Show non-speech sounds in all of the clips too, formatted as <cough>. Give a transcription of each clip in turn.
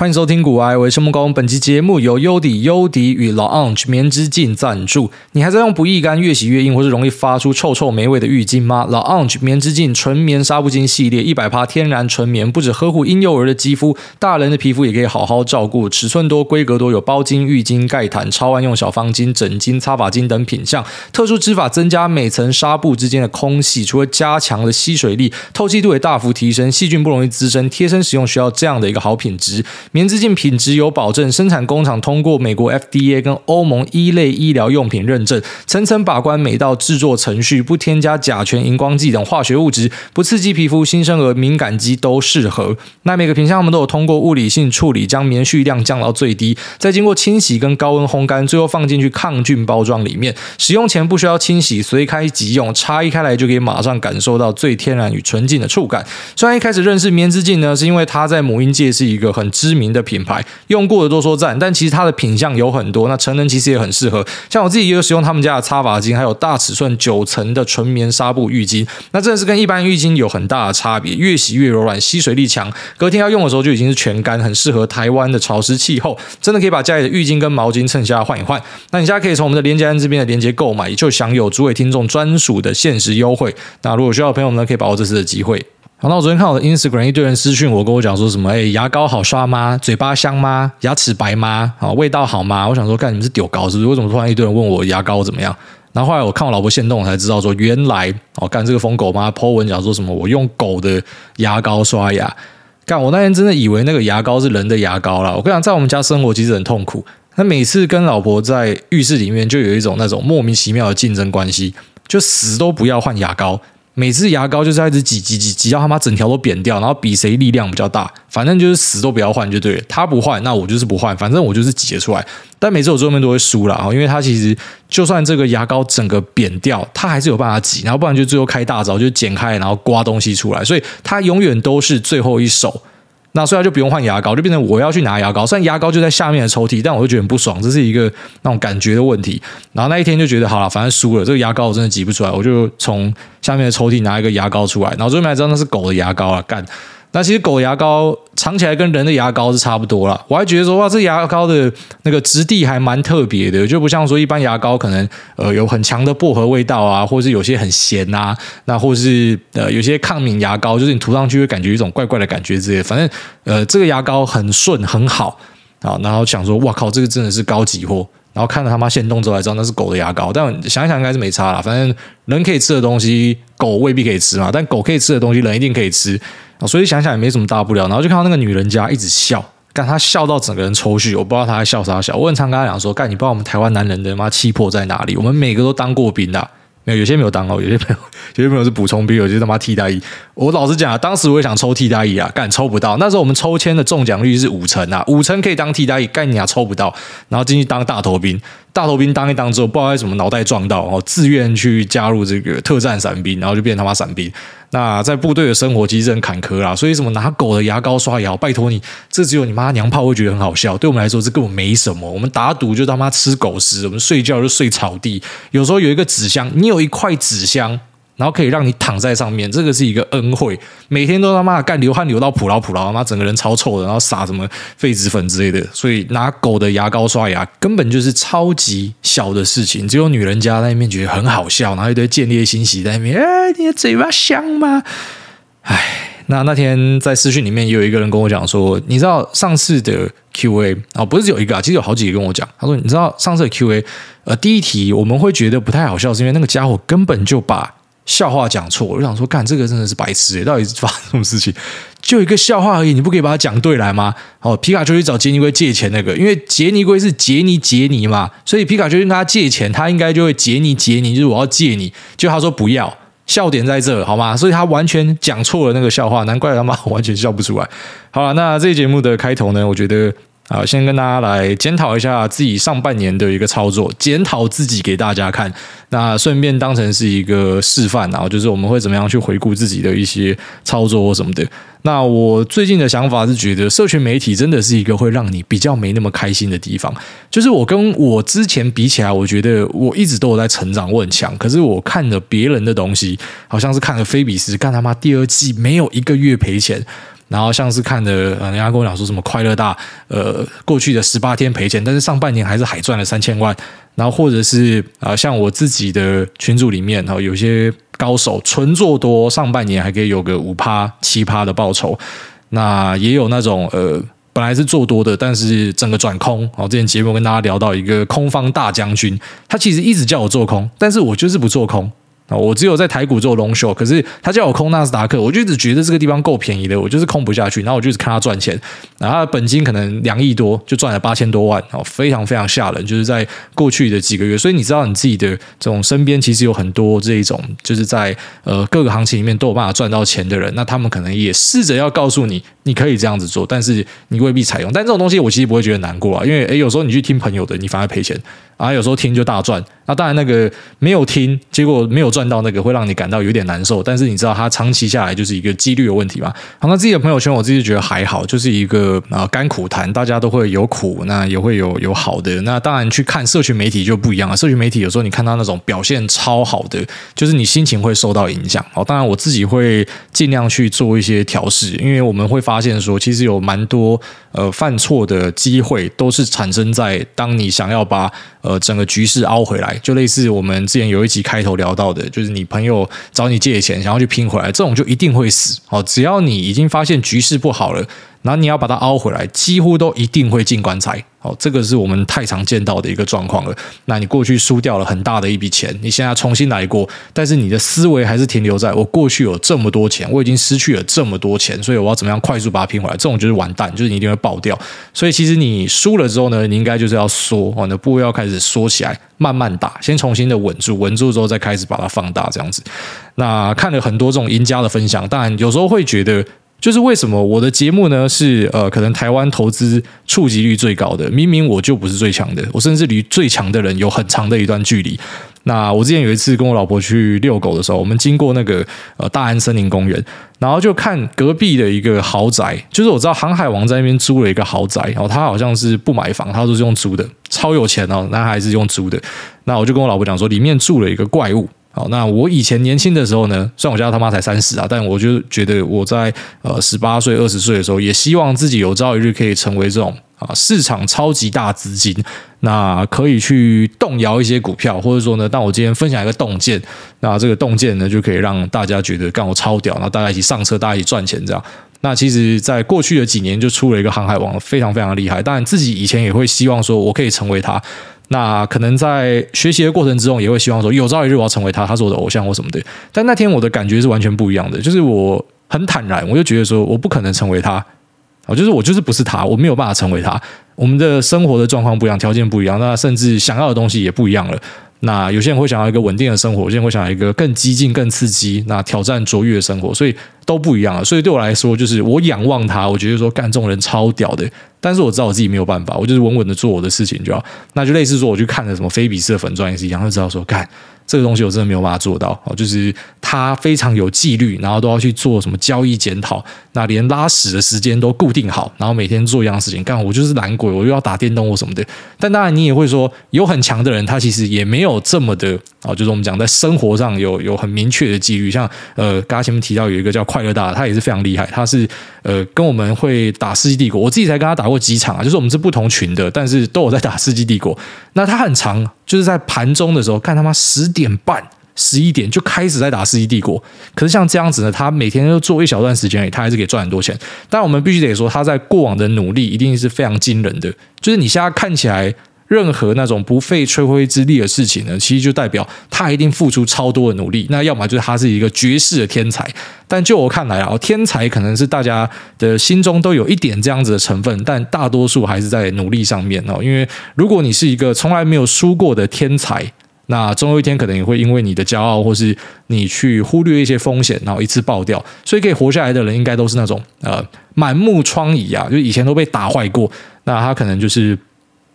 欢迎收听股癌，我是孟恭。本期节目由优底优迪与老 Ange 棉之镜赞助。你还在用不易干、越洗越硬，或是容易发出臭臭霉味的浴巾吗老 Ange 棉之镜纯棉纱布巾系列，一百帕天然纯棉，不只呵护婴幼儿的肌肤，大人的皮肤也可以好好照顾。尺寸多，规格多，有包巾、浴巾、盖毯、超万用小方巾、枕巾、擦发巾等品相。特殊织法增加每层纱布之间的空隙，除了加强了吸水力，透气度也大幅提升，细菌不容易滋生。贴身使用需要这样的一个好品质。棉之镜品质有保证，生产工厂通过美国 FDA 跟欧盟一类医疗用品认证，层层把关每道制作程序，不添加甲醛、荧光剂等化学物质，不刺激皮肤，新生儿、敏感肌都适合。那每个品项我们都有通过物理性处理，将棉絮量降到最低，再经过清洗跟高温烘干，最后放进去抗菌包装里面。使用前不需要清洗，随开即用，拆开来就可以马上感受到最天然与纯净的触感。虽然一开始认识棉之镜呢，是因为它在母婴界是一个很知名名的品牌，用过的都说赞，但其实它的品相有很多。那成人其实也很适合，像我自己也有使用他们家的擦发巾，还有大尺寸九层的纯棉纱布浴巾。那真的是跟一般浴巾有很大的差别，越洗越柔软，吸水力强，隔天要用的时候就已经是全干，很适合台湾的潮湿气候。真的可以把家里的浴巾跟毛巾趁下换一换。那你现在可以从我们的连接这边的连接购买，也就享有诸位听众专属的限时优惠。那如果需要的朋友们呢，可以把握这次的机会。好，那我昨天看我的 Instagram，一堆人私讯我，跟我讲说什么？哎，牙膏好刷吗？嘴巴香吗？牙齿白吗？好，味道好吗？我想说，干你们是丢高是不是？为什么突然一堆人问我牙膏怎么样？然后后来我看我老婆限动，我才知道说，原来哦，干这个疯狗妈 po 文讲说什么？我用狗的牙膏刷牙。干我那天真的以为那个牙膏是人的牙膏啦。我跟你讲，在我们家生活其实很痛苦。那每次跟老婆在浴室里面，就有一种那种莫名其妙的竞争关系，就死都不要换牙膏。每次牙膏就是一直挤挤挤挤到他妈整条都扁掉，然后比谁力量比较大，反正就是死都不要换就对了。他不换，那我就是不换，反正我就是挤得出来。但每次我最后面都会输了啊，因为他其实就算这个牙膏整个扁掉，他还是有办法挤，然后不然就最后开大招，就剪开然后刮东西出来，所以他永远都是最后一手。那所以就不用换牙膏，就变成我要去拿牙膏。虽然牙膏就在下面的抽屉，但我就觉得很不爽，这是一个那种感觉的问题。然后那一天就觉得好了，反正输了，这个牙膏我真的挤不出来，我就从下面的抽屉拿一个牙膏出来，然后最后面才知道那是狗的牙膏啊，干。那其实狗牙膏尝起来跟人的牙膏是差不多啦，我还觉得说哇，这牙膏的那个质地还蛮特别的，就不像说一般牙膏可能呃有很强的薄荷味道啊，或是有些很咸啊，那或是呃有些抗敏牙膏，就是你涂上去会感觉一种怪怪的感觉之类。反正呃这个牙膏很顺很好啊，然后想说哇靠，这个真的是高级货。然后看了他妈现动之后才知道那是狗的牙膏，但想一想应该是没差啦，反正人可以吃的东西狗未必可以吃嘛，但狗可以吃的东西人一定可以吃。所以想想也没什么大不了，然后就看到那个女人家一直笑，干她笑到整个人抽搐，我不知道她在笑啥笑。我很常跟她讲说，干你不知道我们台湾男人的妈气魄在哪里？我们每个都当过兵的。没有，有些没有当哦，有些朋友，<laughs> 有些朋友是补充兵，有些他妈替代役。我老实讲啊，当时我也想抽替代役啊，干抽不到。那时候我们抽签的中奖率是五成啊，五成可以当替代役，干你啊抽不到，然后进去当大头兵。大头兵当一当之后，不知道为什么脑袋撞到，然后自愿去加入这个特战伞兵，然后就变成他妈伞兵。那在部队的生活其实很坎坷啦，所以什么拿狗的牙膏刷牙，拜托你，这只有你妈娘炮会觉得很好笑。对我们来说，这根本没什么。我们打赌就他妈吃狗食，我们睡觉就睡草地。有时候有一个纸箱，你有一块纸箱。然后可以让你躺在上面，这个是一个恩惠。每天都他妈干流汗流到普劳普劳，妈整个人超臭的，然后撒什么痱子粉之类的。所以拿狗的牙膏刷牙根本就是超级小的事情，只有女人家在那边觉得很好笑，然后一堆见猎心喜在那边。哎，你的嘴巴香吗？哎，那那天在私讯里面也有一个人跟我讲说，你知道上次的 Q&A 啊，不是只有一个啊，其实有好几个跟我讲。他说，你知道上次的 Q&A，呃，第一题我们会觉得不太好笑，是因为那个家伙根本就把。笑话讲错，我就想说，干这个真的是白痴诶，到底是发生什么事情？就一个笑话而已，你不可以把它讲对来吗？哦，皮卡丘去找杰尼龟借钱那个，因为杰尼龟是杰尼杰尼嘛，所以皮卡丘跟他借钱，他应该就会杰尼杰尼，就是我要借你，就他说不要，笑点在这，好吗？所以他完全讲错了那个笑话，难怪他妈完全笑不出来。好了，那这节目的开头呢，我觉得。好，先跟大家来检讨一下自己上半年的一个操作，检讨自己给大家看。那顺便当成是一个示范，然后就是我们会怎么样去回顾自己的一些操作或什么的。那我最近的想法是觉得，社群媒体真的是一个会让你比较没那么开心的地方。就是我跟我之前比起来，我觉得我一直都有在成长，我很强。可是我看了别人的东西，好像是看了菲比斯，干他妈第二季没有一个月赔钱。然后像是看的，呃，人家跟我讲说什么快乐大，呃，过去的十八天赔钱，但是上半年还是海赚了三千万。然后或者是啊、呃，像我自己的群组里面，哈、有些高手纯做多，上半年还可以有个五趴七趴的报酬。那也有那种呃，本来是做多的，但是整个转空。哦，之前节目跟大家聊到一个空方大将军，他其实一直叫我做空，但是我就是不做空。我只有在台股做 long short，可是他叫我空纳斯达克，我就一直觉得这个地方够便宜的，我就是空不下去。然后我就一直看他赚钱，然后他的本金可能两亿多，就赚了八千多万，哦，非常非常吓人。就是在过去的几个月，所以你知道你自己的这种身边其实有很多这一种，就是在呃各个行情里面都有办法赚到钱的人，那他们可能也试着要告诉你，你可以这样子做，但是你未必采用。但这种东西我其实不会觉得难过啊，因为诶有时候你去听朋友的，你反而赔钱。啊，有时候听就大赚，那当然那个没有听，结果没有赚到那个，会让你感到有点难受。但是你知道，它长期下来就是一个几率的问题嘛。好，那自己的朋友圈，我自己觉得还好，就是一个啊甘苦谈，大家都会有苦，那也会有有好的。那当然去看社群媒体就不一样了，社群媒体有时候你看到那种表现超好的，就是你心情会受到影响。好，当然我自己会尽量去做一些调试，因为我们会发发现说，其实有蛮多呃犯错的机会，都是产生在当你想要把。呃，整个局势凹回来，就类似我们之前有一集开头聊到的，就是你朋友找你借钱，想要去拼回来，这种就一定会死。哦，只要你已经发现局势不好了。然后你要把它凹回来，几乎都一定会进棺材。哦，这个是我们太常见到的一个状况了。那你过去输掉了很大的一笔钱，你现在重新来过，但是你的思维还是停留在我过去有这么多钱，我已经失去了这么多钱，所以我要怎么样快速把它拼回来？这种就是完蛋，就是你一定会爆掉。所以其实你输了之后呢，你应该就是要缩，哦，你的部位要开始缩起来，慢慢打，先重新的稳住，稳住之后再开始把它放大，这样子。那看了很多这种赢家的分享，当然有时候会觉得。就是为什么我的节目呢是呃，可能台湾投资触及率最高的，明明我就不是最强的，我甚至离最强的人有很长的一段距离。那我之前有一次跟我老婆去遛狗的时候，我们经过那个呃大安森林公园，然后就看隔壁的一个豪宅，就是我知道航海王在那边租了一个豪宅，然后他好像是不买房，他都是用租的，超有钱哦，那还是用租的。那我就跟我老婆讲说，里面住了一个怪物。好，那我以前年轻的时候呢，虽然我家他妈才三十啊，但我就觉得我在呃十八岁、二十岁的时候，也希望自己有朝一日可以成为这种啊市场超级大资金，那可以去动摇一些股票，或者说呢，当我今天分享一个洞见，那这个洞见呢，就可以让大家觉得干我超屌，然后大家一起上车，大家一起赚钱这样。那其实，在过去的几年就出了一个航海王，非常非常厉害。当然，自己以前也会希望说我可以成为他。那可能在学习的过程之中，也会希望说，有朝一日我要成为他，他是我的偶像或什么的。但那天我的感觉是完全不一样的，就是我很坦然，我就觉得说，我不可能成为他，我，就是我就是不是他，我没有办法成为他。我们的生活的状况不一样，条件不一样，那甚至想要的东西也不一样了。那有些人会想要一个稳定的生活，有些人会想要一个更激进、更刺激、那挑战卓越的生活，所以都不一样了。所以对我来说，就是我仰望他，我觉得说干这种人超屌的。但是我知道我自己没有办法，我就是稳稳的做我的事情就好。那就类似说，我去看了什么菲比斯的粉钻也是一样，就知道说干。这个东西我真的没有办法做到哦，就是他非常有纪律，然后都要去做什么交易检讨，那连拉屎的时间都固定好，然后每天做一样事情。干我就是懒鬼，我又要打电动或什么的。但当然你也会说，有很强的人，他其实也没有这么的啊，就是我们讲在生活上有有很明确的纪律。像呃，刚刚前面提到有一个叫快乐大，他也是非常厉害，他是呃跟我们会打世纪帝国，我自己才跟他打过几场啊，就是我们是不同群的，但是都有在打世纪帝国。那他很长。就是在盘中的时候，看他妈十点半、十一点就开始在打《世纪帝国》。可是像这样子呢，他每天都做一小段时间，他还是可以赚很多钱。但我们必须得说，他在过往的努力一定是非常惊人的。就是你现在看起来，任何那种不费吹灰之力的事情呢，其实就代表他一定付出超多的努力。那要么就是他是一个绝世的天才。但就我看来啊，天才可能是大家的心中都有一点这样子的成分，但大多数还是在努力上面哦。因为如果你是一个从来没有输过的天才，那终有一天可能也会因为你的骄傲，或是你去忽略一些风险，然后一次爆掉。所以可以活下来的人，应该都是那种呃满目疮痍啊，就以前都被打坏过。那他可能就是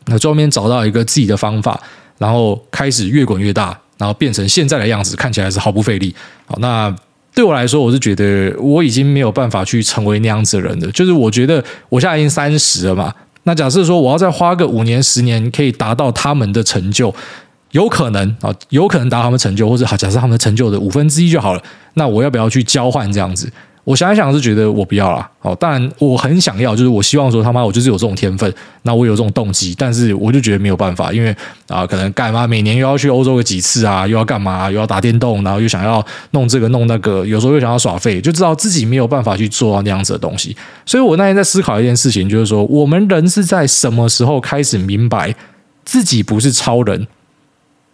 那终于找到一个自己的方法，然后开始越滚越大，然后变成现在的样子，看起来是毫不费力。好，那。对我来说，我是觉得我已经没有办法去成为那样子的人了。就是我觉得我现在已经三十了嘛，那假设说我要再花个五年、十年，可以达到他们的成就，有可能啊，有可能达到他们成就，或者，假设他们的成就的五分之一就好了。那我要不要去交换这样子？我想一想是觉得我不要啦。哦，但我很想要，就是我希望说他妈我就是有这种天分，那我有这种动机，但是我就觉得没有办法，因为啊、可能干嘛每年又要去欧洲个几次啊，又要干嘛，又要打电动，然后又想要弄这个弄那个，有时候又想要耍废，就知道自己没有办法去做到那样子的东西。所以我那天在思考一件事情，就是说我们人是在什么时候开始明白自己不是超人？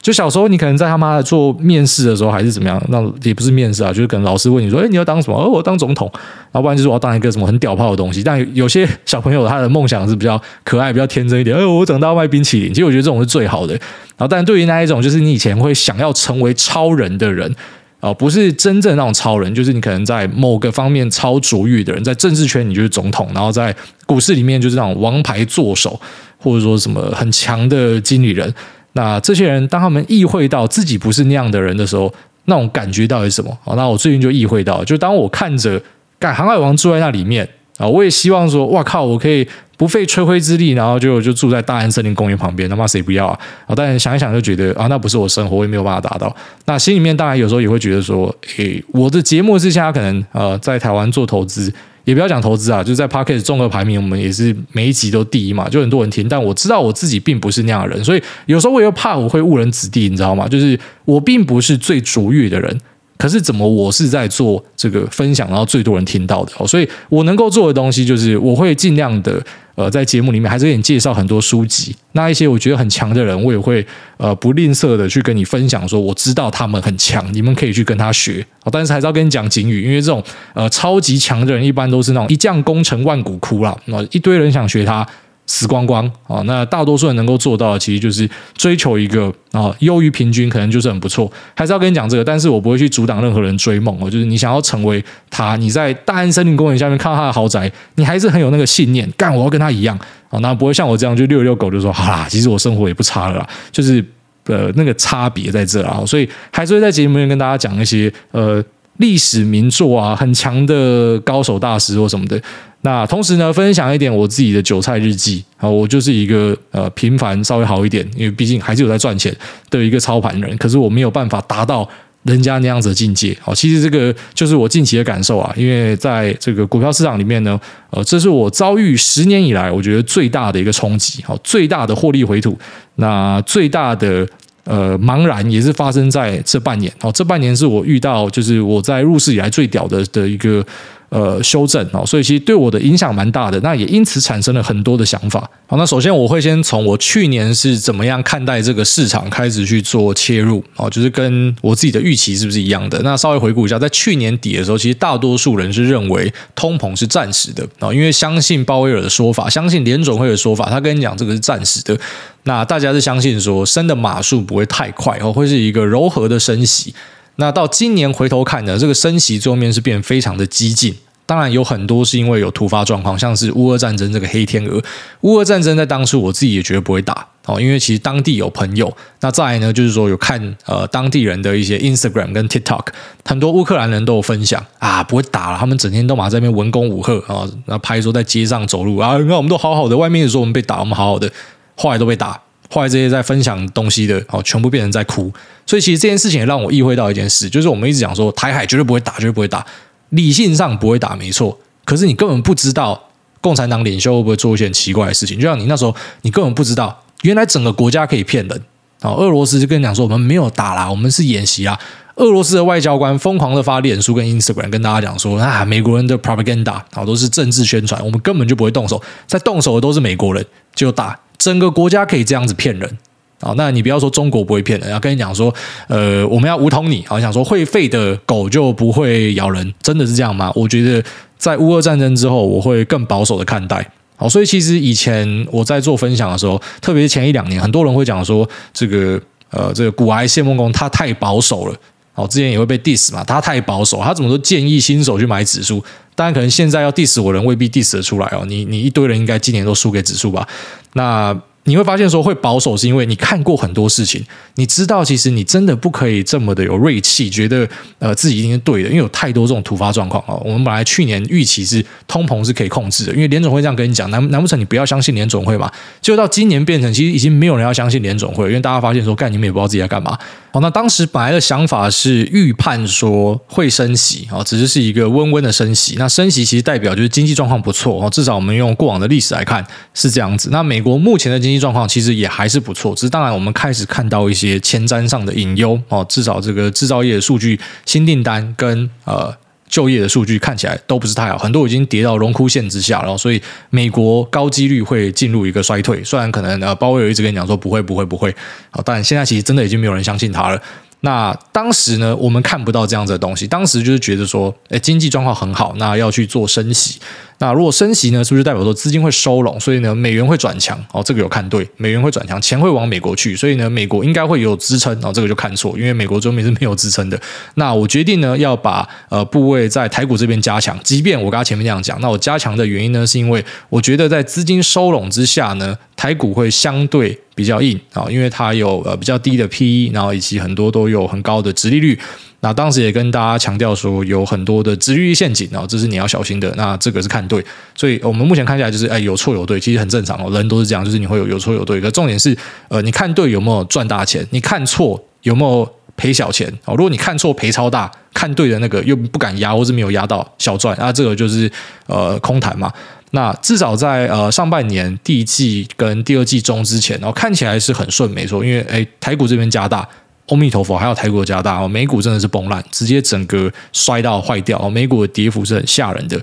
就小时候，你可能在他妈的做面试的时候，还是怎么样？那也不是面试啊，就是可能老师问你说：“哎，你要当什么？”哦，我要当总统。要不然就是我要当一个什么很屌炮的东西。但有些小朋友他的梦想是比较可爱、比较天真一点。哎，我长大要卖冰淇淋。其实我觉得这种是最好的。然后，但对于那一种，就是你以前会想要成为超人的人啊，不是真正那种超人，就是你可能在某个方面超卓越的人，在政治圈你就是总统，然后在股市里面就是那种王牌作手，或者说什么很强的经理人。那这些人，当他们意会到自己不是那样的人的时候，那种感觉到底是什么？那我最近就意会到，就当我看着干航海王住在那里面啊，我也希望说，哇靠，我可以不费吹灰之力，然后就就住在大安森林公园旁边，他妈谁不要啊？啊，但想一想就觉得啊，那不是我生活，我也没有办法达到。那心里面当然有时候也会觉得说，诶，我的节目之下可能呃在台湾做投资。也不要讲投资啊，就是在 Podcast 综合排名，我们也是每一集都第一嘛，就很多人听。但我知道我自己并不是那样的人，所以有时候我又怕我会误人子弟，你知道吗？就是我并不是最卓越的人。可是怎么我是在做这个分享，然后最多人听到的，所以我能够做的东西就是我会尽量的呃，在节目里面还是给你介绍很多书籍，那一些我觉得很强的人，我也会呃不吝啬的去跟你分享，说我知道他们很强，你们可以去跟他学。但是还是要跟你讲警语，因为这种呃超级强的人一般都是那种一将功成万骨枯啦，那一堆人想学他。死光光啊！那大多数人能够做到的，其实就是追求一个啊优于平均，可能就是很不错。还是要跟你讲这个，但是我不会去阻挡任何人追梦哦。就是你想要成为他，你在大安森林公园下面看到他的豪宅，你还是很有那个信念，干我要跟他一样啊！那不会像我这样就遛遛狗就说好啦，其实我生活也不差了啦，就是呃那个差别在这啊，所以还是会在节目里面跟大家讲一些呃历史名作啊，很强的高手大师或什么的。那同时呢，分享一点我自己的韭菜日记啊，我就是一个呃平凡稍微好一点，因为毕竟还是有在赚钱的一个操盘人，可是我没有办法达到人家那样子的境界。好，其实这个就是我近期的感受啊，因为在这个股票市场里面呢，呃，这是我遭遇十年以来我觉得最大的一个冲击，好，最大的获利回吐，那最大的呃茫然也是发生在这半年。好，这半年是我遇到就是我在入市以来最屌的的一个。呃，修正哦，所以其实对我的影响蛮大的，那也因此产生了很多的想法。好，那首先我会先从我去年是怎么样看待这个市场开始去做切入哦，就是跟我自己的预期是不是一样的？那稍微回顾一下，在去年底的时候，其实大多数人是认为通膨是暂时的啊，因为相信鲍威尔的说法，相信联准会的说法，他跟你讲这个是暂时的。那大家是相信说升的码数不会太快哦，会是一个柔和的升息。那到今年回头看呢，这个升息最后面是变非常的激进。当然有很多是因为有突发状况，像是乌俄战争这个黑天鹅。乌俄战争在当初我自己也绝对不会打哦，因为其实当地有朋友。那再来呢，就是说有看呃当地人的一些 Instagram 跟 TikTok，很多乌克兰人都有分享啊，不会打了，他们整天都马在那边文攻武吓啊，那拍说在街上走路啊，那我们都好好的，外面说我们被打，我们好好的，后来都被打。后来这些在分享东西的哦，全部变成在哭。所以其实这件事情也让我意会到一件事，就是我们一直讲说台海绝对不会打，绝对不会打。理性上不会打，没错。可是你根本不知道共产党领袖会不会做一些很奇怪的事情。就像你那时候，你根本不知道，原来整个国家可以骗人啊！俄罗斯就跟你讲说，我们没有打啦，我们是演习啦。俄罗斯的外交官疯狂的发脸书跟 Instagram 跟大家讲说，啊，美国人的 propaganda 好，都是政治宣传，我们根本就不会动手，在动手的都是美国人，就打整个国家可以这样子骗人。好，那你不要说中国不会骗人，要跟你讲说，呃，我们要武统你。好，想说会吠的狗就不会咬人，真的是这样吗？我觉得在乌俄战争之后，我会更保守的看待。好，所以其实以前我在做分享的时候，特别是前一两年，很多人会讲说，这个呃，这个股癌谢孟恭他太保守了。好，之前也会被 diss 嘛，他太保守，他怎么都建议新手去买指数。当然，可能现在要 diss 我人未必 diss 得出来哦。你你一堆人应该今年都输给指数吧？那。你会发现说会保守，是因为你看过很多事情，你知道其实你真的不可以这么的有锐气，觉得呃自己一定是对的，因为有太多这种突发状况啊。我们本来去年预期是通膨是可以控制的，因为联总会这样跟你讲，难难不成你不要相信联总会嘛？就到今年变成其实已经没有人要相信联总会，因为大家发现说，干你们也不知道自己在干嘛。好，那当时本来的想法是预判说会升息啊，只是是一个温温的升息。那升息其实代表就是经济状况不错哦，至少我们用过往的历史来看是这样子。那美国目前的经经济状况其实也还是不错，只是当然我们开始看到一些前瞻上的隐忧哦，至少这个制造业的数据、新订单跟呃就业的数据看起来都不是太好，很多已经跌到荣枯线之下然后，所以美国高几率会进入一个衰退。虽然可能呃鲍威尔一直跟你讲说不会不会不会，好，但现在其实真的已经没有人相信他了。那当时呢，我们看不到这样子的东西，当时就是觉得说，哎，经济状况很好，那要去做升息。那如果升息呢，是不是代表说资金会收拢？所以呢，美元会转强哦，这个有看对，美元会转强，钱会往美国去，所以呢，美国应该会有支撑哦，这个就看错，因为美国中美是没有支撑的。那我决定呢，要把呃部位在台股这边加强，即便我刚刚前面这样讲，那我加强的原因呢，是因为我觉得在资金收拢之下呢，台股会相对比较硬啊，因为它有呃比较低的 PE，然后以及很多都有很高的殖利率。那当时也跟大家强调说，有很多的殖利率陷阱啊，这是你要小心的。那这个是看对，所以我们目前看下来就是，哎，有错有对，其实很正常哦，人都是这样，就是你会有有错有对。可重点是，呃，你看对有没有赚大钱？你看错有没有赔小钱？哦，如果你看错赔超大，看对的那个又不敢压，或是没有压到小赚，那这个就是呃空谈嘛。那至少在呃上半年第一季跟第二季中之前，然后看起来是很顺，没错，因为哎台股这边加大。阿弥陀佛，还有台股加大哦，美股真的是崩烂，直接整个摔到坏掉哦，美股的跌幅是很吓人的。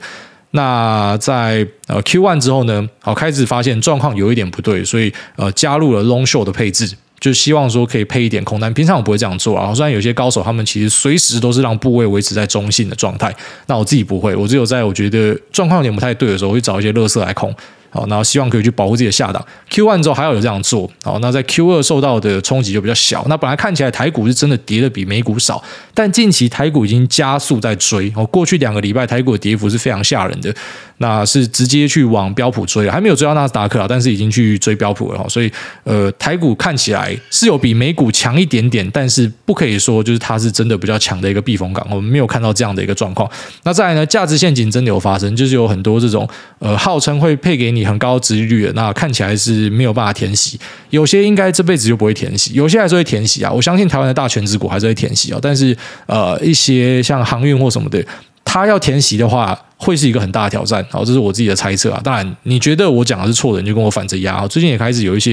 那在呃 Q one 之后呢，好开始发现状况有一点不对，所以呃加入了 Long Short 的配置，就希望说可以配一点空单。平常我不会这样做啊，虽然有些高手他们其实随时都是让部位维持在中性的状态，那我自己不会，我只有在我觉得状况有点不太对的时候，我会找一些垃圾来空。好，然后希望可以去保护自己的下档。Q one 之后还要有这样做，好，那在 Q 二受到的冲击就比较小。那本来看起来台股是真的跌的比美股少，但近期台股已经加速在追。哦，过去两个礼拜台股的跌幅是非常吓人的，那是直接去往标普追了，还没有追到纳斯达克啊，但是已经去追标普了。所以，呃，台股看起来是有比美股强一点点，但是不可以说就是它是真的比较强的一个避风港。我们没有看到这样的一个状况。那再来呢，价值陷阱真的有发生，就是有很多这种呃号称会配给你。很高殖利率的，那看起来是没有办法填息，有些应该这辈子就不会填息，有些还是会填息啊。我相信台湾的大权值股还是会填息啊，但是呃，一些像航运或什么的，他要填席的话，会是一个很大的挑战。好，这是我自己的猜测啊。当然，你觉得我讲的是错的，你就跟我反着压。最近也开始有一些，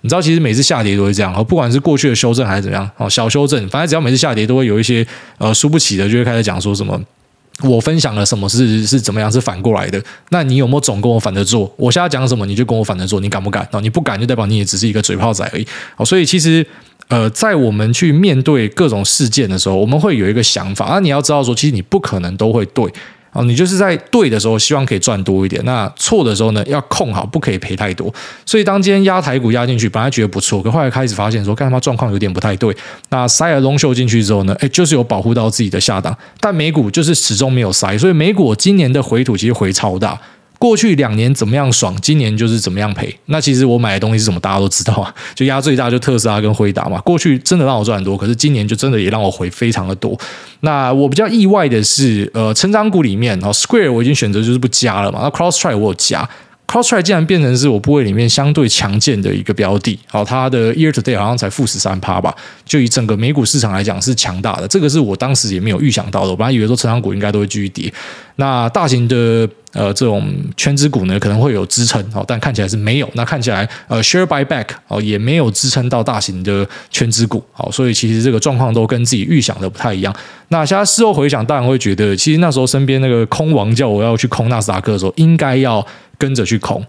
你知道，其实每次下跌都会这样，不管是过去的修正还是怎么样，哦，小修正，反正只要每次下跌都会有一些呃输不起的，就会开始讲说什么。我分享了什么是是怎么样是反过来的？那你有没有总跟我反着做？我现在讲什么你就跟我反着做，你敢不敢？哦，你不敢就代表你也只是一个嘴炮仔而已。哦，所以其实呃，在我们去面对各种事件的时候，我们会有一个想法。那你要知道说，其实你不可能都会对。哦，你就是在对的时候，希望可以赚多一点；那错的时候呢，要控好，不可以赔太多。所以当今天压台股压进去，本来觉得不错，可后来开始发现说，干他妈状况有点不太对。那塞了 long short 进去之后呢，诶，就是有保护到自己的下档，但美股就是始终没有塞，所以美股今年的回吐其实回超大。过去两年怎么样爽，今年就是怎么样赔。那其实我买的东西是什么，大家都知道啊，就压最大就特斯拉跟辉达嘛。过去真的让我赚很多，可是今年就真的也让我回非常的多。那我比较意外的是，呃，成长股里面，哦，Square 我已经选择就是不加了嘛。那 Crosstry 我有加。CrowdStrike 竟然变成是我部位里面相对强健的一个标的，好，它的 Year to Date 好像才负十三趴吧，就以整个美股市场来讲是强大的，这个是我当时也没有预想到的，我本来以为说成长股应该都会继续跌，那大型的呃这种权值股呢可能会有支撑，好，但看起来是没有，那看起来呃 Share Buyback 哦也没有支撑到大型的权值股，好，所以其实这个状况都跟自己预想的不太一样。那现在事后回想，当然会觉得，其实那时候身边那个空王叫我要去空纳斯达克的时候，应该要。跟着去空，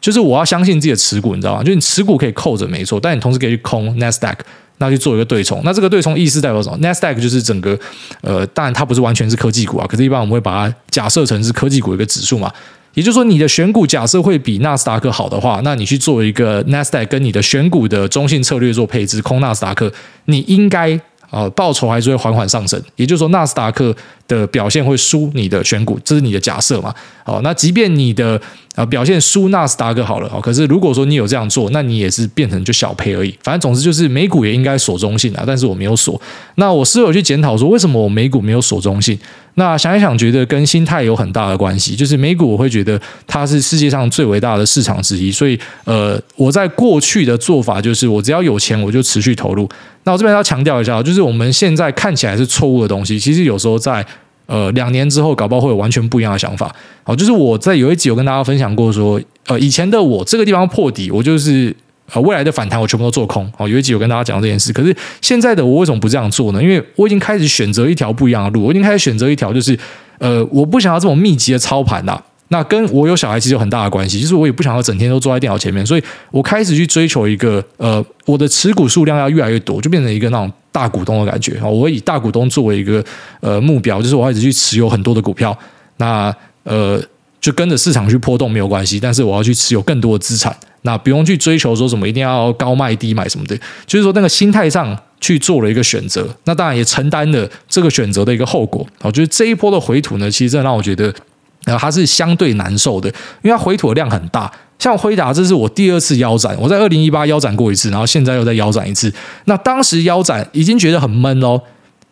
就是我要相信自己的持股，你知道吗？就你持股可以扣着没错，但你同时可以去空 Nasdaq，那去做一个对冲。那这个对冲意思代表什么？Nasdaq 就是整个呃，当然它不是完全是科技股啊，可是一般我们会把它假设成是科技股的一个指数嘛。也就是说，你的选股假设会比纳斯达克好的话，那你去做一个 Nasdaq 跟你的选股的中性策略做配置，空纳斯达克，你应该。啊，报酬还是会缓缓上升，也就是说，纳斯达克的表现会输你的选股，这是你的假设嘛？好，那即便你的呃表现输纳斯达克好了，可是如果说你有这样做，那你也是变成就小赔而已。反正总之就是美股也应该锁中性啊，但是我没有锁。那我事后去检讨说，为什么我美股没有锁中性？那想一想，觉得跟心态有很大的关系。就是美股，我会觉得它是世界上最伟大的市场之一，所以呃，我在过去的做法就是，我只要有钱，我就持续投入。那我这边要强调一下，就是我们现在看起来是错误的东西，其实有时候在呃两年之后，搞不好会有完全不一样的想法。好，就是我在有一集有跟大家分享过说，呃，以前的我这个地方破底，我就是呃未来的反弹我全部都做空。好，有一集有跟大家讲到这件事。可是现在的我为什么不这样做呢？因为我已经开始选择一条不一样的路，我已经开始选择一条就是呃我不想要这种密集的操盘啦。那跟我有小孩其实有很大的关系，就是我也不想要整天都坐在电脑前面，所以我开始去追求一个呃，我的持股数量要越来越多，就变成一个那种大股东的感觉啊。我以大股东作为一个呃目标，就是我要一直去持有很多的股票，那呃就跟着市场去波动没有关系，但是我要去持有更多的资产，那不用去追求说什么一定要高卖低买什么的，就是说那个心态上去做了一个选择，那当然也承担了这个选择的一个后果啊。就是这一波的回吐呢，其实真的让我觉得。然后它是相对难受的，因为它回吐量很大。像辉达，这是我第二次腰斩，我在二零一八腰斩过一次，然后现在又再腰斩一次。那当时腰斩已经觉得很闷哦，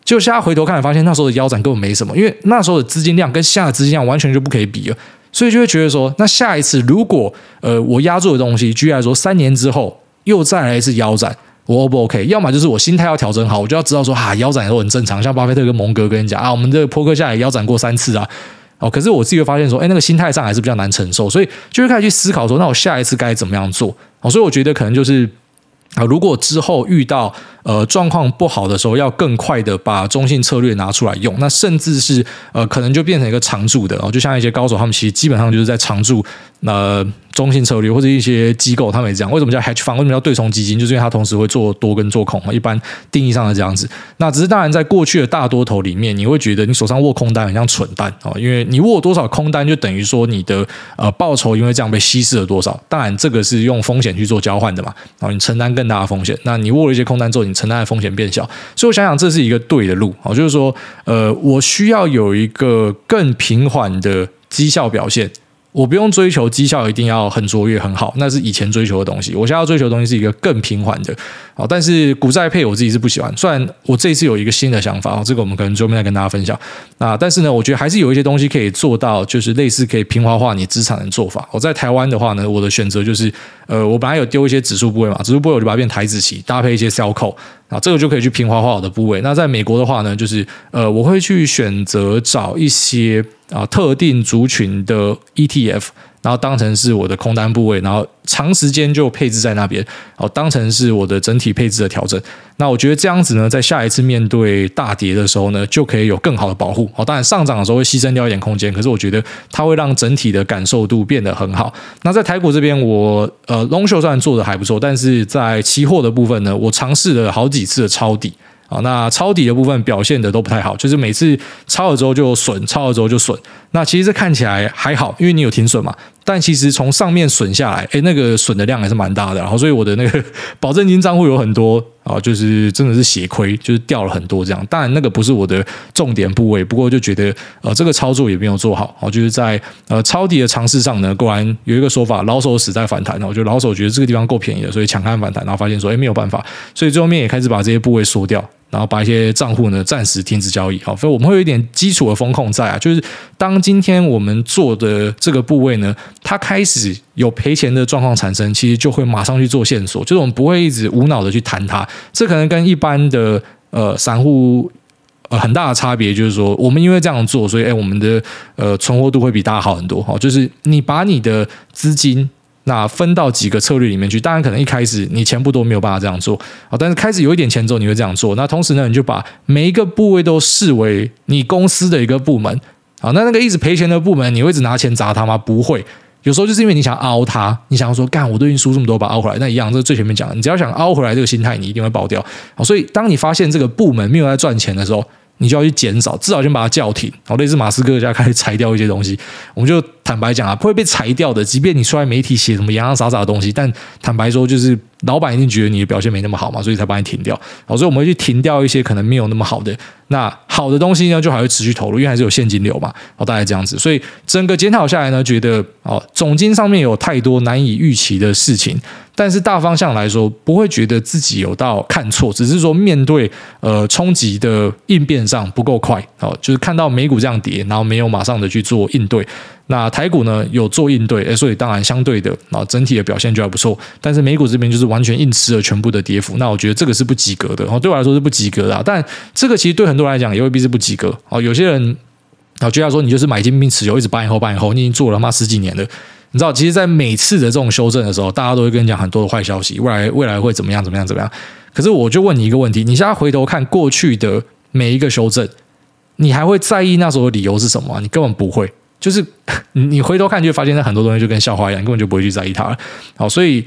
就现在回头看，发现那时候的腰斩根本没什么，因为那时候的资金量跟现在的资金量完全就不可以比了。所以就会觉得说，那下一次如果呃我压住的东西，居然说三年之后又再来一次腰斩，我 O 不 OK？要么就是我心态要调整好，我就要知道说啊腰斩都很正常。像巴菲特跟蒙格跟你讲啊，我们这个波克夏也腰斩过三次啊。哦，可是我自己会发现说，哎，那个心态上还是比较难承受，所以就会开始去思考说，那我下一次该怎么样做？哦，所以我觉得可能就是啊，如果之后遇到呃状况不好的时候，要更快的把中性策略拿出来用，那甚至是呃可能就变成一个常驻的哦，就像一些高手，他们其实基本上就是在常驻呃。中性策略或者一些机构，他们也这样。为什么叫 hedge fund？为什么叫对冲基金？就是因为它同时会做多跟做空。一般定义上的这样子。那只是当然，在过去的大多头里面，你会觉得你手上握空单很像蠢蛋哦，因为你握多少空单，就等于说你的呃报酬因为这样被稀释了多少。当然，这个是用风险去做交换的嘛。然后你承担更大的风险。那你握了一些空单之后，你承担的风险变小。所以我想想，这是一个对的路哦，就是说，呃，我需要有一个更平缓的绩效表现。我不用追求绩效一定要很卓越很好，那是以前追求的东西。我现在要追求的东西是一个更平缓的，好，但是股债配我自己是不喜欢。虽然我这一次有一个新的想法，这个我们可能后面再跟大家分享。那但是呢，我觉得还是有一些东西可以做到，就是类似可以平滑化你资产的做法。我在台湾的话呢，我的选择就是，呃，我本来有丢一些指数部位嘛，指数部位我就把它变台子棋，搭配一些 sell call，啊，这个就可以去平滑化我的部位。那在美国的话呢，就是呃，我会去选择找一些啊特定族群的 ETF。然后当成是我的空单部位，然后长时间就配置在那边，好，当成是我的整体配置的调整。那我觉得这样子呢，在下一次面对大跌的时候呢，就可以有更好的保护。好，当然上涨的时候会牺牲掉一点空间，可是我觉得它会让整体的感受度变得很好。那在台股这边我，呃 long short 虽然做的还不错，但是在期货的部分呢，我尝试了好几次的抄底。好，那抄底的部分表现的都不太好，就是每次抄了之后就损，抄了之后就损。那其实这看起来还好，因为你有停损嘛。但其实从上面损下来，哎，那个损的量还是蛮大的。然后，所以我的那个保证金账户有很多啊，就是真的是血亏，就是掉了很多这样。当然，那个不是我的重点部位，不过就觉得呃，这个操作也没有做好。哦，就是在呃抄底的尝试上呢，果然有一个说法，老手死在反弹。然后，就老手觉得这个地方够便宜了，所以抢看反弹，然后发现说，哎，没有办法，所以最后面也开始把这些部位缩掉。然后把一些账户呢暂时停止交易，好，所以我们会有一点基础的风控在啊，就是当今天我们做的这个部位呢，它开始有赔钱的状况产生，其实就会马上去做线索，就是我们不会一直无脑的去谈它，这可能跟一般的呃散户呃很大的差别，就是说我们因为这样做，所以哎我们的呃存活度会比大家好很多，好，就是你把你的资金。那分到几个策略里面去，当然可能一开始你钱不多，没有办法这样做啊。但是开始有一点钱之后，你会这样做。那同时呢，你就把每一个部位都视为你公司的一个部门啊。那那个一直赔钱的部门，你会一直拿钱砸他吗？不会。有时候就是因为你想凹它，你想要说干，我都已经输这么多，把凹回来。那一样，这是最前面讲的，你只要想凹回来这个心态，你一定会爆掉。所以当你发现这个部门没有在赚钱的时候，你就要去减少，至少先把它叫停。好，类似马斯克家开始裁掉一些东西，我们就坦白讲啊，不会被裁掉的。即便你出来媒体写什么洋洋洒洒的东西，但坦白说，就是老板一定觉得你的表现没那么好嘛，所以才把你停掉。好，所以我们会去停掉一些可能没有那么好的。那好的东西呢，就还会持续投入，因为还是有现金流嘛。好，大概这样子。所以整个检讨下来呢，觉得哦，总金上面有太多难以预期的事情。但是大方向来说，不会觉得自己有到看错，只是说面对呃冲击的应变上不够快，哦，就是看到美股这样跌，然后没有马上的去做应对。那台股呢有做应对，所以当然相对的啊整体的表现就还不错。但是美股这边就是完全硬吃了全部的跌幅，那我觉得这个是不及格的，哦，对我来说是不及格的啊。但这个其实对很多人来讲也未必是不及格哦。有些人啊，就像说你就是买进并持有，一直半年后半年后，你已经做了他妈十几年了。你知道，其实，在每次的这种修正的时候，大家都会跟你讲很多的坏消息，未来未来会怎么样怎么样怎么样。可是，我就问你一个问题：你现在回头看过去的每一个修正，你还会在意那时候的理由是什么？你根本不会。就是 <laughs> 你回头看，就发现那很多东西就跟笑话一样，你根本就不会去在意它了。好，所以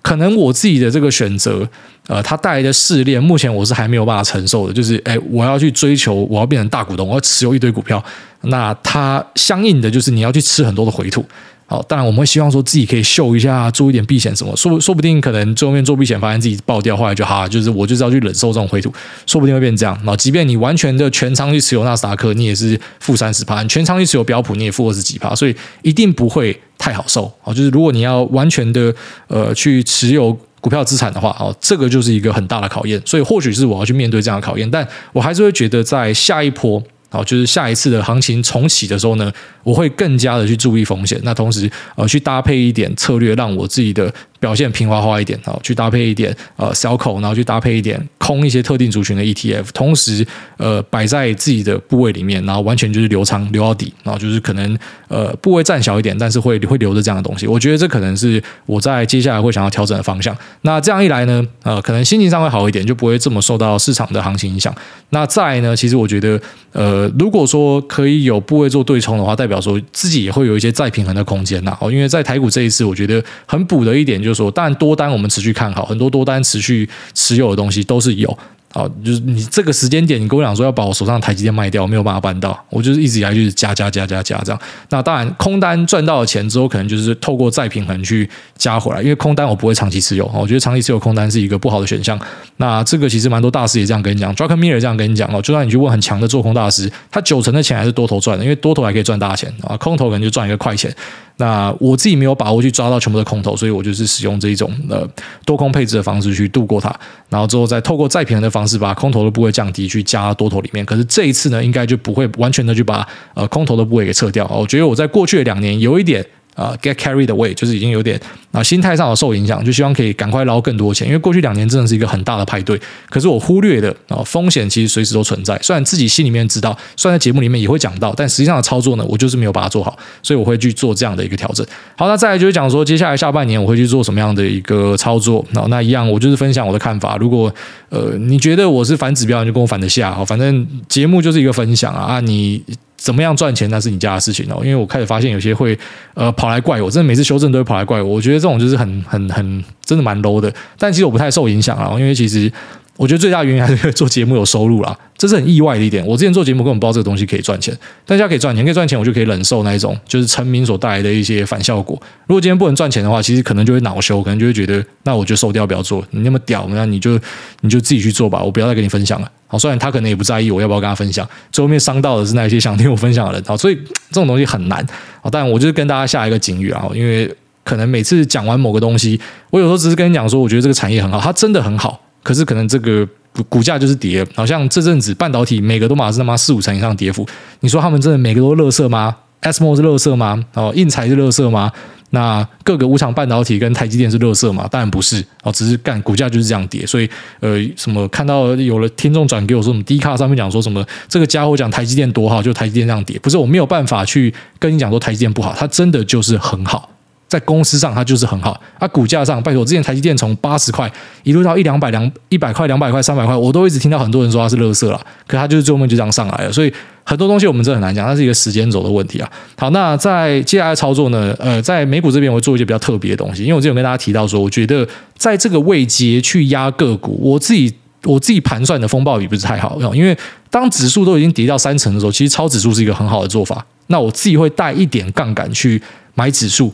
可能我自己的这个选择，呃，它带来的试炼，目前我是还没有办法承受的。就是，哎，我要去追求，我要变成大股东，我要持有一堆股票，那它相应的就是你要去吃很多的回吐。好，当然我们会希望说自己可以秀一下，做一点避险什么，说说不定可能最后面做避险，发现自己爆掉，后来就哈，就是我就是要去忍受这种回吐，说不定会变这样。然后，即便你完全的全仓去持有纳斯达克，你也是负三十趴；全仓去持有标普，你也负二十几趴，所以一定不会太好受。好，就是如果你要完全的呃去持有股票资产的话，哦，这个就是一个很大的考验。所以或许是我要去面对这样的考验，但我还是会觉得在下一波。好，就是下一次的行情重启的时候呢，我会更加的去注意风险。那同时，呃，去搭配一点策略，让我自己的表现平滑化一点。好，去搭配一点呃小口然后去搭配一点空一些特定族群的 ETF，同时呃摆在自己的部位里面，然后完全就是留仓留到底。然后就是可能呃部位占小一点，但是会会留着这样的东西。我觉得这可能是我在接下来会想要调整的方向。那这样一来呢，呃，可能心情上会好一点，就不会这么受到市场的行情影响。那再呢，其实我觉得呃。如果说可以有部位做对冲的话，代表说自己也会有一些再平衡的空间呐。哦，因为在台股这一次，我觉得很补的一点就就说，当然多单我们持续看好，很多多单持续持有的东西都是有。好，就是你这个时间点，你跟我讲说要把我手上的台积电卖掉，我没有办法办到。我就是一直以来就是加加加加加这样。那当然，空单赚到了钱之后，可能就是透过再平衡去加回来。因为空单我不会长期持有，我觉得长期持有空单是一个不好的选项。那这个其实蛮多大师也这样跟你讲，Druckenmiller 这样跟你讲哦。就算你去问很强的做空大师，他九成的钱还是多头赚的，因为多头还可以赚大钱啊，空头可能就赚一个快钱。那我自己没有把握去抓到全部的空头，所以我就是使用这一种呃多空配置的方式去度过它，然后之后再透过再平衡的方式把空头的部位降低，去加多头里面。可是这一次呢，应该就不会完全的去把呃空头的部位给撤掉。我觉得我在过去的两年有一点。啊，get carried away 就是已经有点啊，心态上有受影响，就希望可以赶快捞更多钱。因为过去两年真的是一个很大的派对，可是我忽略的啊风险其实随时都存在。虽然自己心里面知道，虽然在节目里面也会讲到，但实际上的操作呢，我就是没有把它做好，所以我会去做这样的一个调整。好，那再来就是讲说，接下来下半年我会去做什么样的一个操作？那那一样，我就是分享我的看法。如果呃你觉得我是反指标，你就跟我反着下。好，反正节目就是一个分享啊，啊你。怎么样赚钱那是你家的事情哦，因为我开始发现有些会呃跑来怪我，真的每次修正都会跑来怪我，我觉得这种就是很很很真的蛮 low 的，但其实我不太受影响啊，因为其实。我觉得最大原因还是做节目有收入啦，这是很意外的一点。我之前做节目根本不知道这个东西可以赚钱，但现在可以赚钱，可以赚钱，我就可以忍受那一种就是成名所带来的一些反效果。如果今天不能赚钱的话，其实可能就会恼羞，可能就会觉得那我就收掉，不要做。你那么屌，那你就你就自己去做吧，我不要再跟你分享了。好，虽然他可能也不在意我要不要跟他分享，最后面伤到的是那一些想听我分享的人。好，所以这种东西很难。好，但我就是跟大家下一个警语啊，因为可能每次讲完某个东西，我有时候只是跟你讲说，我觉得这个产业很好，它真的很好。可是可能这个股价就是跌，好像这阵子半导体每个都马是他妈四五成以上跌幅。你说他们真的每个都垃圾吗？ASML 是垃圾吗？哦，应材是垃圾吗？那各个无厂半导体跟台积电是垃圾吗？当然不是哦，只是干股价就是这样跌。所以呃，什么看到有了听众转给我说什么 D 卡上面讲说什么这个家伙讲台积电多好，就台积电这样跌，不是我没有办法去跟你讲说台积电不好，它真的就是很好。在公司上，它就是很好。啊，股价上，拜托，之前台积电从八十块一路到一两百两一百块、两百块、三百块，我都一直听到很多人说它是垃圾了。可它就是最后面就这样上来了。所以很多东西我们真的很难讲，它是一个时间轴的问题啊。好，那在接下来操作呢？呃，在美股这边我会做一些比较特别的东西，因为我之前有跟大家提到说，我觉得在这个位阶去压个股，我自己我自己盘算的风报比不是太好。因为当指数都已经跌到三成的时候，其实超指数是一个很好的做法。那我自己会带一点杠杆去买指数。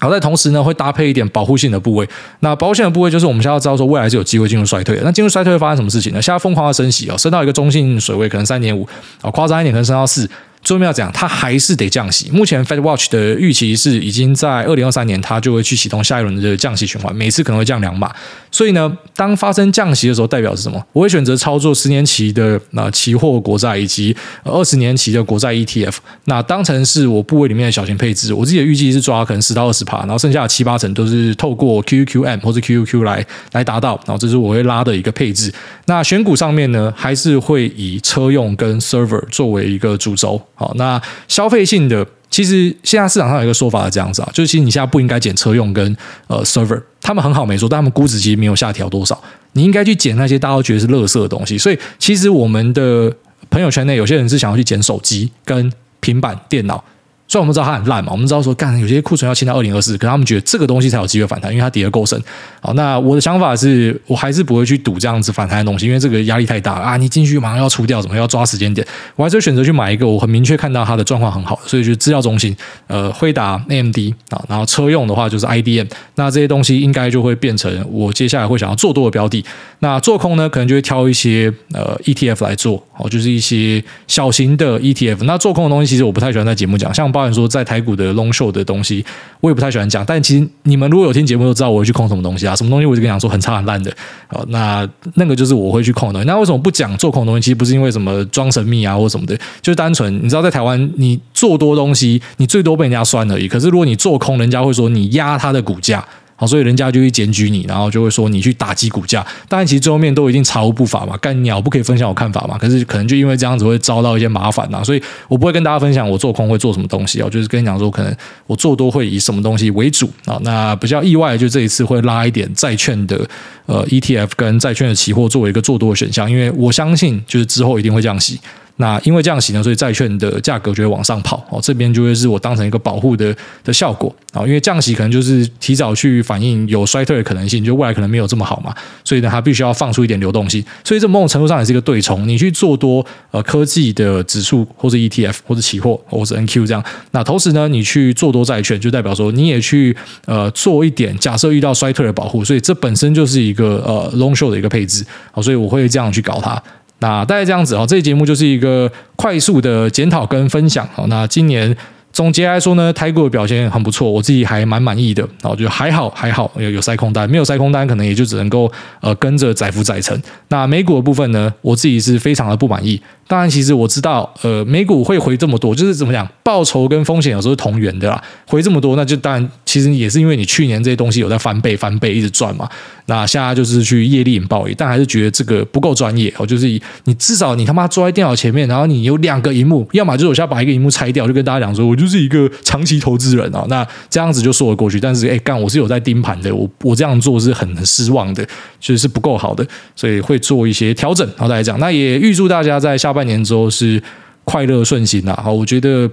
好，在同时呢，会搭配一点保护性的部位。那保护性的部位就是我们现在要知道说，未来是有机会进入衰退的。那进入衰退会发生什么事情呢？现在疯狂的升息哦，升到一个中性水位，可能三点五，啊，夸张一点可能升到四。最后面要讲，它还是得降息。目前 Fed Watch 的预期是，已经在二零二三年，它就会去启动下一轮的降息循环，每次可能会降两码。所以呢，当发生降息的时候，代表是什么？我会选择操作十年期的那期货国债以及二十年期的国债 ETF，那当成是我部位里面的小型配置。我自己的预计是抓可能十到二十趴，然后剩下的七八成都是透过 QQM 或者 QQQ 来来达到。然后这是我会拉的一个配置。那选股上面呢，还是会以车用跟 Server 作为一个主轴。好，那消费性的，其实现在市场上有一个说法是这样子啊，就是其实你现在不应该捡车用跟呃 server，他们很好没错，但他们估值其实没有下调多少，你应该去捡那些大家都觉得是垃圾的东西。所以其实我们的朋友圈内有些人是想要去捡手机跟平板电脑。虽然我们知道它很烂嘛，我们知道说，干有些库存要清到二零二四，可是他们觉得这个东西才有机会反弹，因为它跌得够深。好，那我的想法是我还是不会去赌这样子反弹的东西，因为这个压力太大啊！你进去马上要出掉，怎么要抓时间点？我还是选择去买一个我很明确看到它的状况很好，所以就资料中心，呃，辉达、AMD 啊，然后车用的话就是 IDM，那这些东西应该就会变成我接下来会想要做多的标的。那做空呢，可能就会挑一些呃 ETF 来做，哦，就是一些小型的 ETF。那做空的东西其实我不太喜欢在节目讲，像。包含说在台股的 long show 的东西，我也不太喜欢讲。但其实你们如果有听节目，都知道我会去控什么东西啊？什么东西我就跟你讲说很差很烂的。好，那那个就是我会去控的东西。那为什么不讲做空的东西？其实不是因为什么装神秘啊或什么的，就是单纯你知道，在台湾你做多东西，你最多被人家酸而已。可是如果你做空，人家会说你压他的股价。好，所以人家就会检举你，然后就会说你去打击股价。当然，其实最后面都已经查无不法嘛，干鸟不可以分享我看法嘛。可是可能就因为这样子会遭到一些麻烦呐，所以我不会跟大家分享我做空会做什么东西啊，就是跟你讲说，可能我做多会以什么东西为主啊。那比较意外的就这一次会拉一点债券的呃 ETF 跟债券的期货作为一个做多的选项，因为我相信就是之后一定会降息。那因为降息呢，所以债券的价格就会往上跑哦，这边就会是我当成一个保护的的效果啊。因为降息可能就是提早去反映有衰退的可能性，就未来可能没有这么好嘛，所以呢，它必须要放出一点流动性。所以这某种程度上也是一个对冲，你去做多呃科技的指数或者 ETF 或者期货或者 NQ 这样，那同时呢，你去做多债券，就代表说你也去呃做一点假设遇到衰退的保护，所以这本身就是一个呃 long short 的一个配置啊，所以我会这样去搞它。那大概这样子哦，这节目就是一个快速的检讨跟分享。哦，那今年总结来说呢，台股的表现很不错，我自己还蛮满意的。我觉得还好，还好有有塞空单，没有塞空单，可能也就只能够呃跟着载浮载沉。那美股的部分呢，我自己是非常的不满意。当然，其实我知道，呃，美股会回这么多，就是怎么讲，报酬跟风险有时候是同源的啦。回这么多，那就当然，其实也是因为你去年这些东西有在翻倍、翻倍，一直赚嘛。那现在就是去业力引爆，但还是觉得这个不够专业哦。就是你至少你他妈坐在电脑前面，然后你有两个荧幕，要么就是我现在把一个荧幕拆掉，就跟大家讲说，我就就是一个长期投资人啊。那这样子就说得过去。但是，哎，干，我是有在盯盘的，我我这样做是很失望的，就是不够好的，所以会做一些调整。然后再来讲，那也预祝大家在下半年之后是快乐顺心啦。好，我觉得，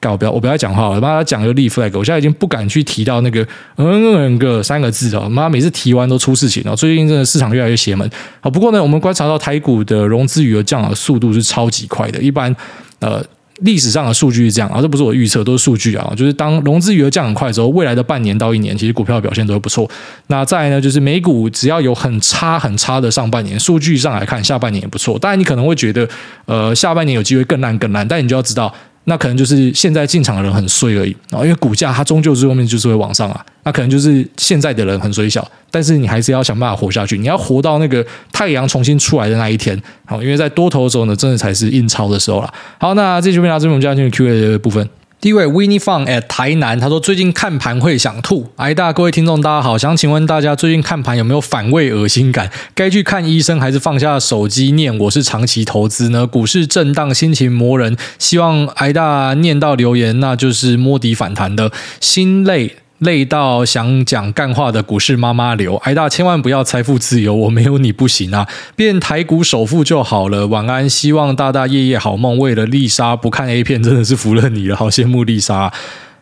搞不要我不要讲话了，妈他讲个立 flag，我现在已经不敢去提到那个嗯嗯个三个字了。妈，每次提完都出事情了。最近真的市场越来越邪门。好，不过呢，我们观察到台股的融资余额降的速度是超级快的，一般呃。历史上的数据是这样啊，这不是我预测，都是数据啊。就是当融资余额降很快之后，未来的半年到一年，其实股票表现都会不错。那再呢，就是美股只要有很差很差的上半年，数据上来看，下半年也不错。当然，你可能会觉得，呃，下半年有机会更烂更烂，但你就要知道。那可能就是现在进场的人很衰而已啊，因为股价它终究最后面就是会往上啊。那可能就是现在的人很衰小，但是你还是要想办法活下去。你要活到那个太阳重新出来的那一天，好，因为在多头的时候呢，真的才是印钞的时候了。好，那这期就到这边，我们就要进入 Q&A 的部分。第一位 Winnie Fun at 台南，他说最近看盘会想吐。哎大各位听众大家好，想请问大家最近看盘有没有反胃恶心感？该去看医生还是放下手机念我是长期投资呢？股市震荡，心情磨人，希望哎大念到留言，那就是摸底反弹的心累。累到想讲干话的股市妈妈流，哎大千万不要财富自由，我没有你不行啊！变台股首富就好了。晚安，希望大大夜夜好梦。为了丽莎不看 A 片，真的是服了你了，好羡慕丽莎。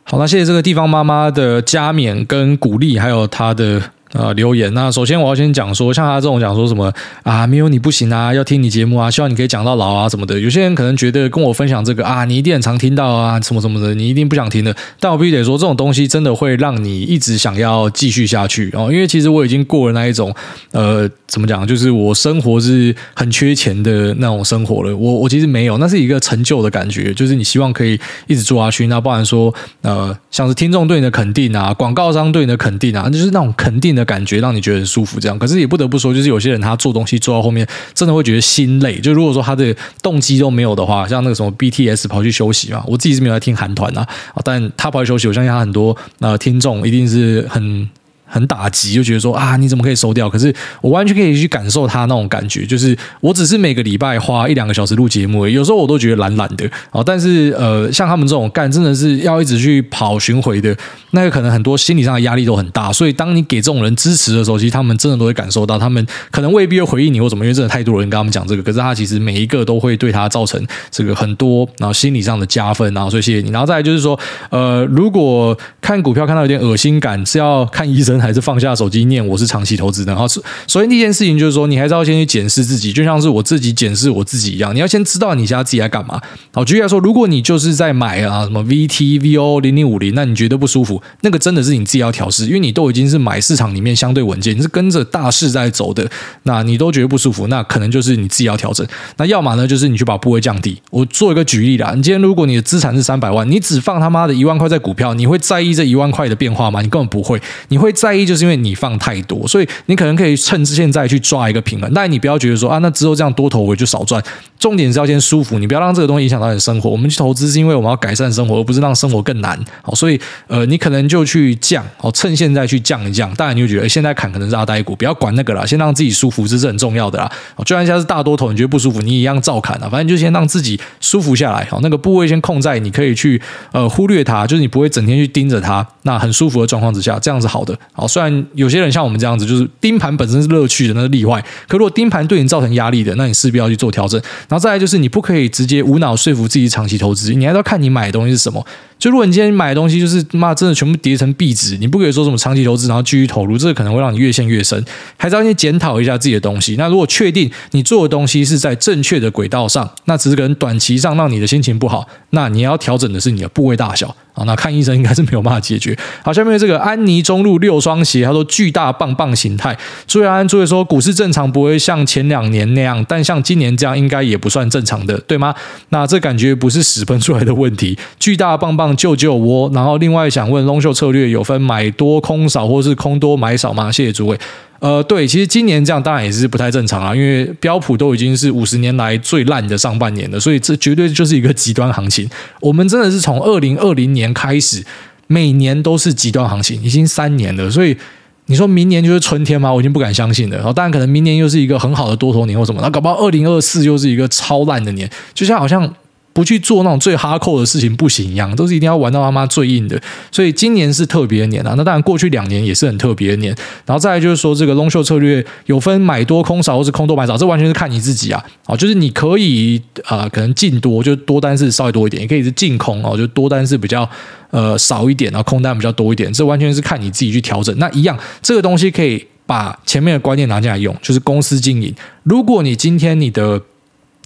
好，那谢谢这个地方妈妈的加冕跟鼓励，还有她的呃，留言。那首先我要先讲说，像他这种讲说什么啊，没有你不行啊，要听你节目啊，希望你可以讲到老啊什么的。有些人可能觉得跟我分享这个啊，你一定很常听到啊，什么什么的，你一定不想听的。但我必须得说，这种东西真的会让你一直想要继续下去哦，因为其实我已经过了那一种呃，怎么讲，就是我生活是很缺钱的那种生活了。我我其实没有，那是一个成就的感觉，就是你希望可以一直做下去。那包含说呃，像是听众对你的肯定啊，广告商对你的肯定啊，就是那种肯定的感觉让你觉得很舒服，这样。可是也不得不说，就是有些人他做东西做到后面，真的会觉得心累。就如果说他的动机都没有的话，像那个什么 BTS 跑去休息嘛，我自己是没有在听韩团啊，但他跑去休息，我相信他很多呃听众一定是很。很打击，就觉得说啊，你怎么可以收掉？可是我完全可以去感受他那种感觉，就是我只是每个礼拜花一两个小时录节目，有时候我都觉得懒懒的啊。但是呃，像他们这种干，真的是要一直去跑巡回的，那个可能很多心理上的压力都很大。所以当你给这种人支持的时候，其实他们真的都会感受到，他们可能未必会回应你或怎么，因为真的太多人跟他们讲这个。可是他其实每一个都会对他造成这个很多然后心理上的加分，然后所以谢谢你。然后再来就是说，呃，如果看股票看到有点恶心感，是要看医生。还是放下手机念，我是长期投资的。然后，首先第一件事情就是说，你还是要先去检视自己，就像是我自己检视我自己一样。你要先知道你现在自己在干嘛。好，举例来说，如果你就是在买啊什么 VT、VO 零零五零，那你觉得不舒服，那个真的是你自己要调试，因为你都已经是买市场里面相对稳健，你是跟着大势在走的，那你都觉得不舒服，那可能就是你自己要调整。那要么呢，就是你去把部位降低。我做一个举例啦，你今天如果你的资产是三百万，你只放他妈的一万块在股票，你会在意这一万块的变化吗？你根本不会，你会在。在意就是因为你放太多，所以你可能可以趁现在去抓一个平衡。但你不要觉得说啊，那之后这样多头我就少赚。重点是要先舒服，你不要让这个东西影响到你的生活。我们去投资是因为我们要改善生活，而不是让生活更难。好，所以呃，你可能就去降，好，趁现在去降一降。当然你就觉得现在砍可能是阿呆股，不要管那个了，先让自己舒服，这是很重要的啦。就算现在是大多头，你觉得不舒服，你一样照砍啊。反正就先让自己舒服下来。好，那个部位先控在，你可以去呃忽略它，就是你不会整天去盯着它。那很舒服的状况之下，这样是好的。好，虽然有些。人像我们这样子，就是盯盘本身是乐趣的，那是例外。可如果盯盘对你造成压力的，那你势必要去做调整。然后再来就是，你不可以直接无脑说服自己长期投资，你还要看你买的东西是什么。就如果你今天买的东西就是妈真的全部跌成壁纸，你不可以说什么长期投资，然后继续投入，这个可能会让你越陷越深。还是要先检讨一下自己的东西。那如果确定你做的东西是在正确的轨道上，那只是可能短期上让你的心情不好，那你要调整的是你的部位大小啊。那看医生应该是没有办法解决。好，下面这个安妮中路六双鞋，他说巨大棒棒形态。朱安安，朱伟说股市正常不会像前两年那样，但像今年这样应该也不算正常的，对吗？那这感觉不是屎喷出来的问题。巨大棒棒。救救我！然后另外想问龙秀策略有分买多空少，或是空多买少吗？谢谢诸位。呃，对，其实今年这样当然也是不太正常啊，因为标普都已经是五十年来最烂的上半年了，所以这绝对就是一个极端行情。我们真的是从二零二零年开始，每年都是极端行情，已经三年了。所以你说明年就是春天吗？我已经不敢相信了。然后当然可能明年又是一个很好的多头年或什么，那搞不好二零二四又是一个超烂的年，就像好像。不去做那种最哈扣的事情不行一样，都是一定要玩到他妈最硬的。所以今年是特别的年啊，那当然过去两年也是很特别的年。然后再来就是说，这个 long 秀策略有分买多空少，或是空多买少，这完全是看你自己啊。啊，就是你可以啊、可能进多就多单是稍微多一点，也可以是进空哦，就多单是比较呃少一点，然后空单比较多一点，这完全是看你自己去调整。那一样，这个东西可以把前面的观念拿进来用，就是公司经营。如果你今天你的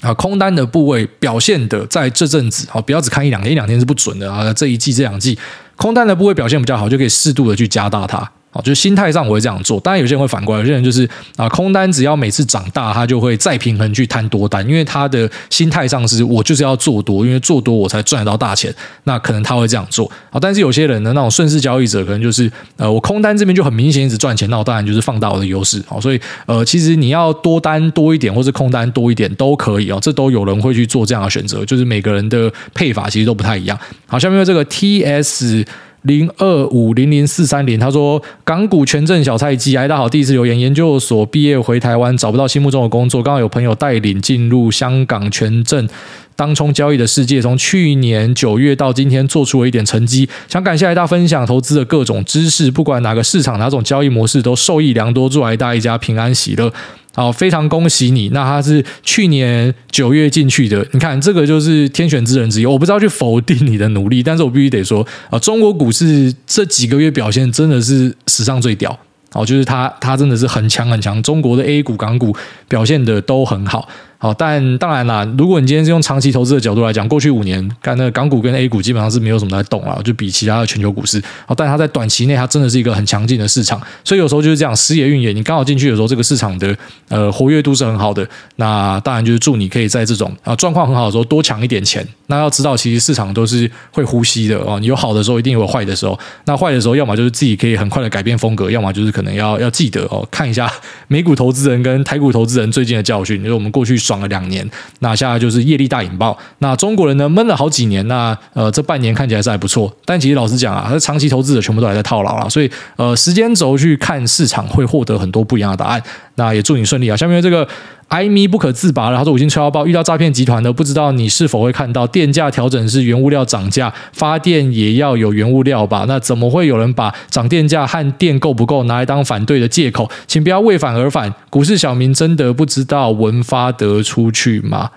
啊，空单的部位表现的在这阵子，好，不要只看一两天，一两天是不准的啊。这一季、这两季，空单的部位表现比较好，就可以适度的去加大它。啊，就是心态上我会这样做，当然有些人会反过来，有些人就是啊，空单只要每次涨大，他就会再平衡去摊多单，因为他的心态上是我就是要做多，因为做多我才赚得到大钱，那可能他会这样做啊。但是有些人呢，那种顺势交易者，可能就是呃，我空单这边就很明显一直赚钱，那我当然就是放大我的优势好。所以呃，其实你要多单多一点，或是空单多一点都可以啊，这都有人会去做这样的选择，就是每个人的配法其实都不太一样。好，下面这个 T S。零二五零零四三零，他说港股权证小菜鸡，哎，大家好，第一次留言，研究所毕业回台湾，找不到心目中的工作，刚好有朋友带领进入香港权证当冲交易的世界，从去年九月到今天做出了一点成绩，想感谢癌大分享投资的各种知识，不管哪个市场哪种交易模式都受益良多，祝癌大一家平安喜乐。好，非常恭喜你。那他是去年九月进去的，你看这个就是天选之人之一。我不知道去否定你的努力，但是我必须得说啊，中国股市这几个月表现真的是史上最屌。哦，就是他，他真的是很强很强，中国的 A 股、港股表现的都很好。好，但当然啦，如果你今天是用长期投资的角度来讲，过去五年看那个港股跟 A 股基本上是没有什么在动了，就比其他的全球股市。好，但它在短期内它真的是一个很强劲的市场，所以有时候就是这样，时也运也，你刚好进去的时候，这个市场的呃活跃度是很好的。那当然就是祝你可以在这种啊状况很好的时候多抢一点钱。那要知道，其实市场都是会呼吸的哦，你有好的时候，一定有坏的时候。那坏的时候，要么就是自己可以很快的改变风格，要么就是可能要要记得哦，看一下美股投资人跟台股投资人最近的教训，因为我们过去爽了两年。那现在就是业力大引爆，那中国人呢闷了好几年，那呃这半年看起来是还不错，但其实老实讲啊，长期投资者全部都还在套牢了，所以呃时间轴去看市场会获得很多不一样的答案。那也祝你顺利啊！下面这个艾米不可自拔了，他说五星吹到爆，遇到诈骗集团的不知道你是否会看到电价调整是原物料涨价，发电也要有原物料吧？那怎么会有人把涨电价和电够不够拿来当反对的借口？请不要为反而反，股市小民真的不知道文发得出去吗？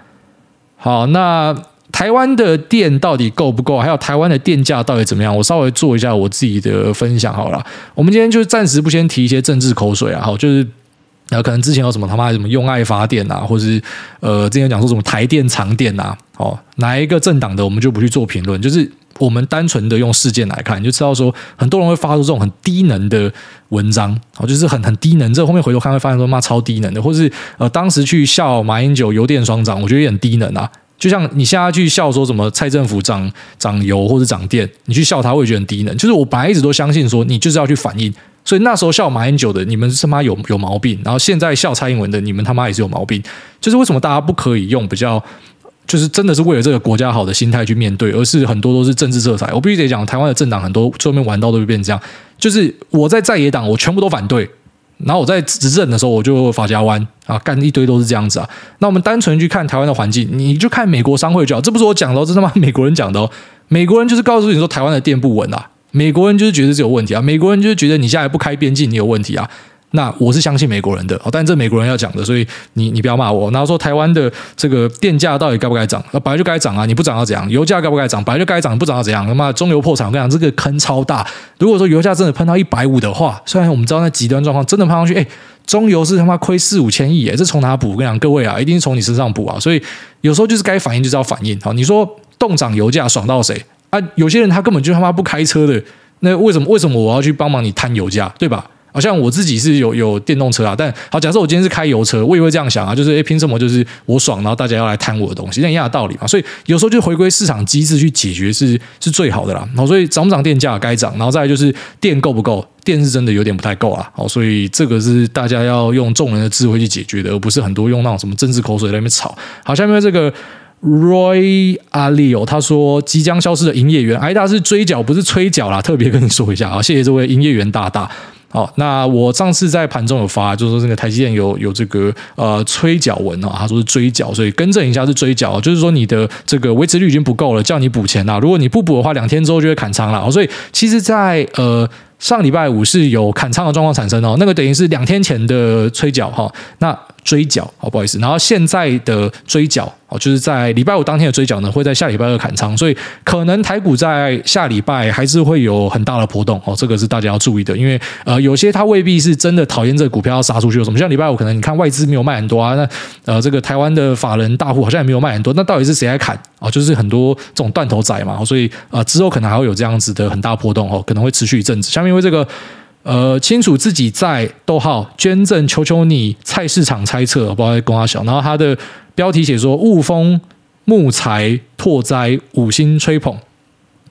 好，那台湾的电到底够不够？还有台湾的电价到底怎么样？我稍微做一下我自己的分享好了。我们今天就暂时不先提一些政治口水啊，好，就是。然后可能之前有什么他妈什么用爱发电啊，或者是呃之前讲说什么台电长电啊，哦哪一个政党的我们就不去做评论，就是我们单纯的用事件来看，你就知道说很多人会发出这种很低能的文章，哦就是很很低能，这后面回头看会发现说妈超低能的，或是呃当时去笑马英九油电双涨，我觉得也很低能啊，就像你现在去笑说什么蔡政府涨涨油或者涨电，你去笑他会觉得很低能，就是我本来一直都相信说你就是要去反应。所以那时候笑马英九的，你们他妈有有毛病；然后现在笑蔡英文的，你们他妈也是有毛病。就是为什么大家不可以用比较，就是真的是为了这个国家好的心态去面对，而是很多都是政治色彩。我必须得讲，台湾的政党很多最后面玩到都会变成这样。就是我在在野党，我全部都反对；然后我在执政的时候，我就法家弯啊，干一堆都是这样子啊。那我们单纯去看台湾的环境，你就看美国商会就好，这不是我讲的哦，这是他妈美国人讲的哦。美国人就是告诉你说，台湾的电不稳啊。美国人就是觉得这有问题啊，美国人就是觉得你现在不开边境，你有问题啊。那我是相信美国人的，但这美国人要讲的，所以你你不要骂我。然后说台湾的这个电价到底该不该涨？那本来就该涨啊，你不涨要怎样？油价该不该涨？本来就该涨，不涨要怎样？他妈中油破产，我跟你讲，这个坑超大。如果说油价真的喷到一百五的话，虽然我们知道那极端状况真的喷上去，哎，中油是他妈亏四五千亿，哎，这从哪补？我跟你讲，各位啊，一定是从你身上补啊。所以有时候就是该反应就是要反应。好，你说冻涨油价爽到谁？啊，有些人他根本就他妈不开车的，那为什么为什么我要去帮忙你摊油价，对吧？好像我自己是有有电动车啊，但好，假设我今天是开油车，我也会这样想啊，就是诶，凭什么就是我爽，然后大家要来贪我的东西，那一样的道理嘛。所以有时候就回归市场机制去解决是是最好的啦。然后所以涨不涨电价该涨，然后再来就是电够不够，电是真的有点不太够啊。好，所以这个是大家要用众人的智慧去解决的，而不是很多用那种什么政治口水在那边吵。好，下面这个。Roy Alio，他说即将消失的营业员，挨大是追缴，不是催缴啦。特别跟你说一下啊，谢谢这位营业员大大。好，那我上次在盘中有发，就是说这个台积电有有这个呃催缴文啊，他说是追缴，所以更正一下是追缴，就是说你的这个维持率已经不够了，叫你补钱啦。如果你不补的话，两天之后就会砍仓了。所以其实，在呃上礼拜五是有砍仓的状况产生哦，那个等于是两天前的催缴哈，那。追缴，好不好意思，然后现在的追缴，哦，就是在礼拜五当天的追缴呢，会在下礼拜二砍仓，所以可能台股在下礼拜还是会有很大的波动，哦，这个是大家要注意的，因为呃，有些他未必是真的讨厌这个股票要杀出去，有什么像礼拜五可能你看外资没有卖很多啊，那呃，这个台湾的法人大户好像也没有卖很多，那到底是谁来砍啊？就是很多这种断头仔嘛，所以呃，之后可能还会有这样子的很大波动哦，可能会持续一阵子。下面因为这个。呃，清楚自己在逗号捐赠，求求你，菜市场猜测，不知道在公阿小。然后他的标题写说：雾峰木材拓灾，五星吹捧。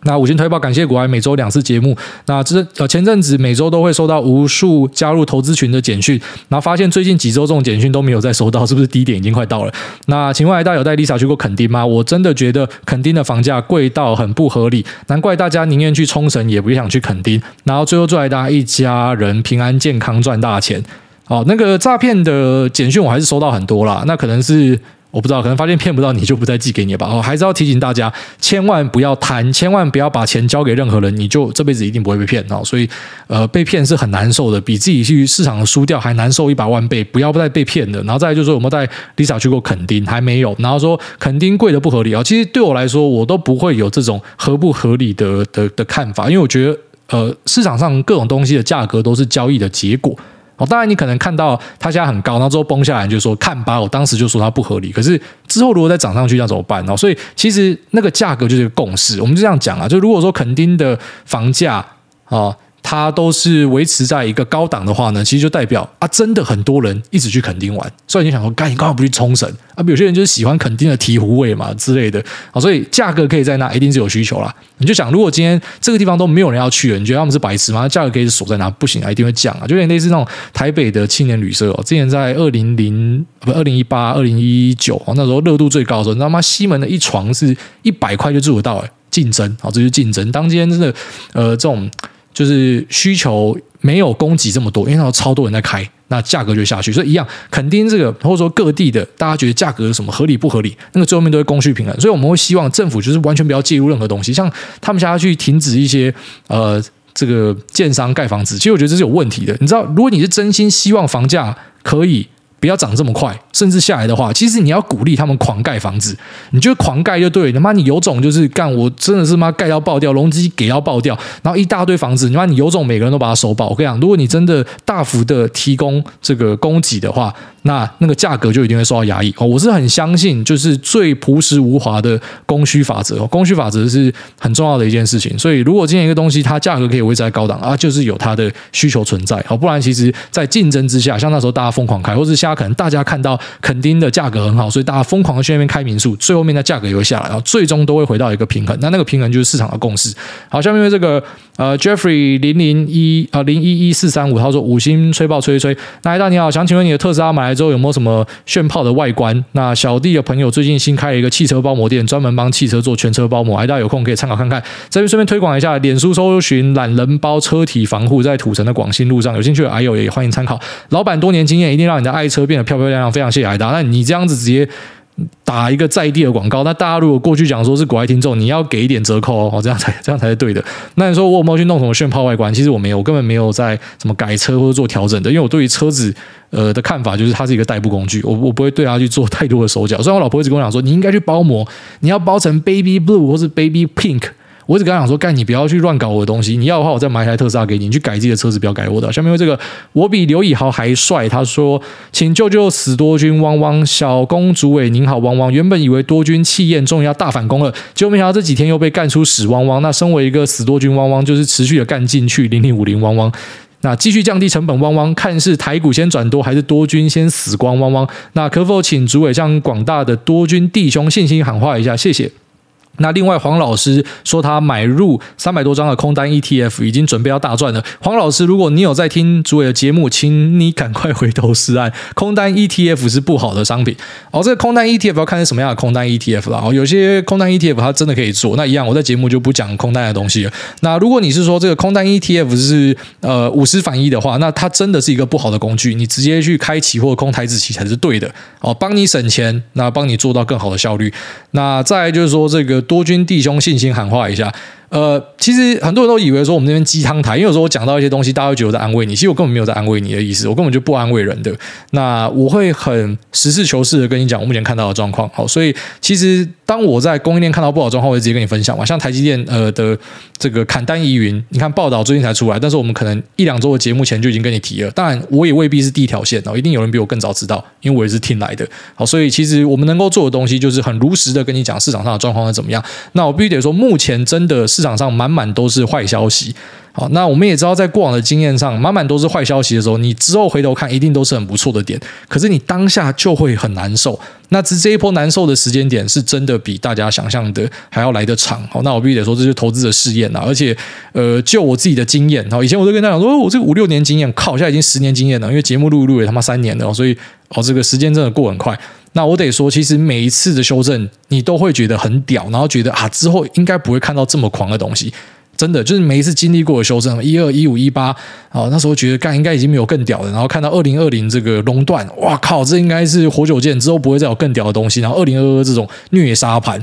那五星推爆，感谢股癌每周两次节目。那这呃前阵子每周都会收到无数加入投资群的简讯，然后发现最近几周这种简讯都没有再收到，是不是低点已经快到了？那请问大家有带 Lisa 去过垦丁吗？我真的觉得垦丁的房价贵到很不合理，难怪大家宁愿去冲绳也不想去垦丁。然后最后祝大家一家人平安健康赚大钱。好，那个诈骗的简讯我还是收到很多啦，那可能是。我不知道，可能发现骗不到你就不再寄给你了吧。哦，还是要提醒大家，千万不要贪，千万不要把钱交给任何人，你就这辈子一定不会被骗哦。所以，呃，被骗是很难受的，比自己去市场输掉还难受一百万倍。不要再被骗了。然后再来就是说，有没有带 Lisa 去过垦丁？还没有。然后说垦丁贵的不合理啊。其实对我来说，我都不会有这种合不合理的的的看法，因为我觉得。呃，市场上各种东西的价格都是交易的结果。哦，当然你可能看到它现在很高，然后之后崩下来，就说看吧。我当时就说它不合理，可是之后如果再涨上去，要怎么办呢？所以其实那个价格就是共识，我们就这样讲啊。就如果说垦丁的房价啊。哦它都是维持在一个高档的话呢，其实就代表啊，真的很多人一直去垦丁玩。所以你想说，干你干嘛不去冲绳啊？有些人就是喜欢垦丁的醍醐味嘛之类的啊。所以价格可以在那，一定是有需求啦。你就想，如果今天这个地方都没有人要去了，你觉得他们是白痴吗？价格可以锁在哪？不行啊，一定会降啊。就有点类似那种台北的青年旅社哦，之前在二零零不二零一八二零一九哦，那时候热度最高的时候，你知道吗？西门的一床是一百块就住得到诶，竞争啊，这就是竞争。当今天真的呃这种。就是需求没有供给这么多，因为它有超多人在开，那价格就下去。所以一样，肯定这个或者说各地的，大家觉得价格什么合理不合理？那个最后面都会供需平衡。所以我们会希望政府就是完全不要介入任何东西，像他们想要去停止一些呃这个建商盖房子，其实我觉得这是有问题的。你知道，如果你是真心希望房价可以。不要涨这么快，甚至下来的话，其实你要鼓励他们狂盖房子，你就狂盖就对了。他妈你有种就是干，我真的是妈盖到爆掉，容积给要爆掉，然后一大堆房子，你妈你有种，每个人都把它收爆。我跟你讲，如果你真的大幅的提供这个供给的话，那那个价格就一定会受到压抑。哦，我是很相信，就是最朴实无华的供需法则。供需法则是很重要的一件事情。所以，如果今天一个东西它价格可以维持在高档啊，就是有它的需求存在。好，不然其实在竞争之下，像那时候大家疯狂开，或是可能大家看到垦丁的价格很好，所以大家疯狂的去那边开民宿，最后面的价格也会下来，然后最终都会回到一个平衡。那那个平衡就是市场的共识。好，下面这个呃，Jeffrey 零零一啊零一一四三五，他说五星吹爆吹吹。那大你好，想请问你的特斯拉买来之后有没有什么炫炮的外观？那小弟的朋友最近新开了一个汽车包膜店，专门帮汽车做全车包膜，哎，大有空可以参考看看。这边顺便推广一下，脸书搜寻懒人包车体防护，在土城的广兴路上，有兴趣的哎呦也欢迎参考。老板多年经验，一定让你的爱车。变得漂漂亮亮，非常谢谢艾达。那你这样子直接打一个在地的广告，那大家如果过去讲说是国外听众，你要给一点折扣哦，<laughs> 这样才这样才是对的。那你说我有没有去弄什么炫炮外观？其实我没有，我根本没有在什么改车或者做调整的，因为我对于车子呃的看法就是它是一个代步工具，我我不会对它去做太多的手脚。虽然我老婆一直跟我讲说，你应该去包膜，你要包成 baby blue 或是 baby pink。我一直跟他讲说，干你不要去乱搞我的东西，你要的话我再买一台特斯拉给你，你去改自己的车子，不要改我的。下面这个我比刘以豪还帅，他说，请救救死多军汪汪，小公主委您好汪汪。原本以为多军气焰终于要大反攻了，结果没想到这几天又被干出屎汪汪。那身为一个死多军汪汪，就是持续的干进去零零五零汪汪，那继续降低成本汪汪，看是台股先转多，还是多军先死光汪汪。那可否请主委向广大的多军弟兄信心喊话一下，谢谢。那另外，黄老师说他买入三百多张的空单 ETF，已经准备要大赚了。黄老师，如果你有在听主委的节目，请你赶快回头是岸。<laughs> 空单 ETF 是不好的商品。哦，这个空单 ETF 要看是什么样的空单 ETF 了。哦，有些空单 ETF 它真的可以做。那一样，我在节目就不讲空单的东西了。那如果你是说这个空单 ETF 是呃五十反一的话，那它真的是一个不好的工具。你直接去开期货空台子期才是对的。哦，帮你省钱，那帮你做到更好的效率。那再来就是说这个。多军弟兄，信心喊话一下。呃，其实很多人都以为说我们这边鸡汤台，因为有时候我讲到一些东西，大家会觉得我在安慰你，其实我根本没有在安慰你的意思，我根本就不安慰人的。那我会很实事求是的跟你讲我目前看到的状况。好，所以其实当我在供应链看到不好状况，我会直接跟你分享嘛。像台积电呃的这个砍单疑云，你看报道最近才出来，但是我们可能一两周的节目前就已经跟你提了。当然，我也未必是第一条线哦，一定有人比我更早知道，因为我也是听来的。好，所以其实我们能够做的东西就是很如实的跟你讲市场上的状况是怎么样。那我必须得说，目前真的是市场上满满都是坏消息。好，那我们也知道，在过往的经验上，满满都是坏消息的时候，你之后回头看，一定都是很不错的点。可是你当下就会很难受。那这这一波难受的时间点，是真的比大家想象的还要来得长。好，那我必须得说，这是投资的试验啊。而且，呃，就我自己的经验，好，以前我都跟大家讲说，我这个五六年经验，靠，现在已经十年经验了。因为节目录一录也他妈三年了，所以哦，这个时间真的过很快。那我得说，其实每一次的修正，你都会觉得很屌，然后觉得啊，之后应该不会看到这么狂的东西。真的就是每一次经历过的修正，一二一五一八，啊，那时候觉得干应该已经没有更屌的，然后看到二零二零这个熔断，哇靠，这应该是活久见，之后不会再有更屌的东西。然后二零二二这种虐杀盘，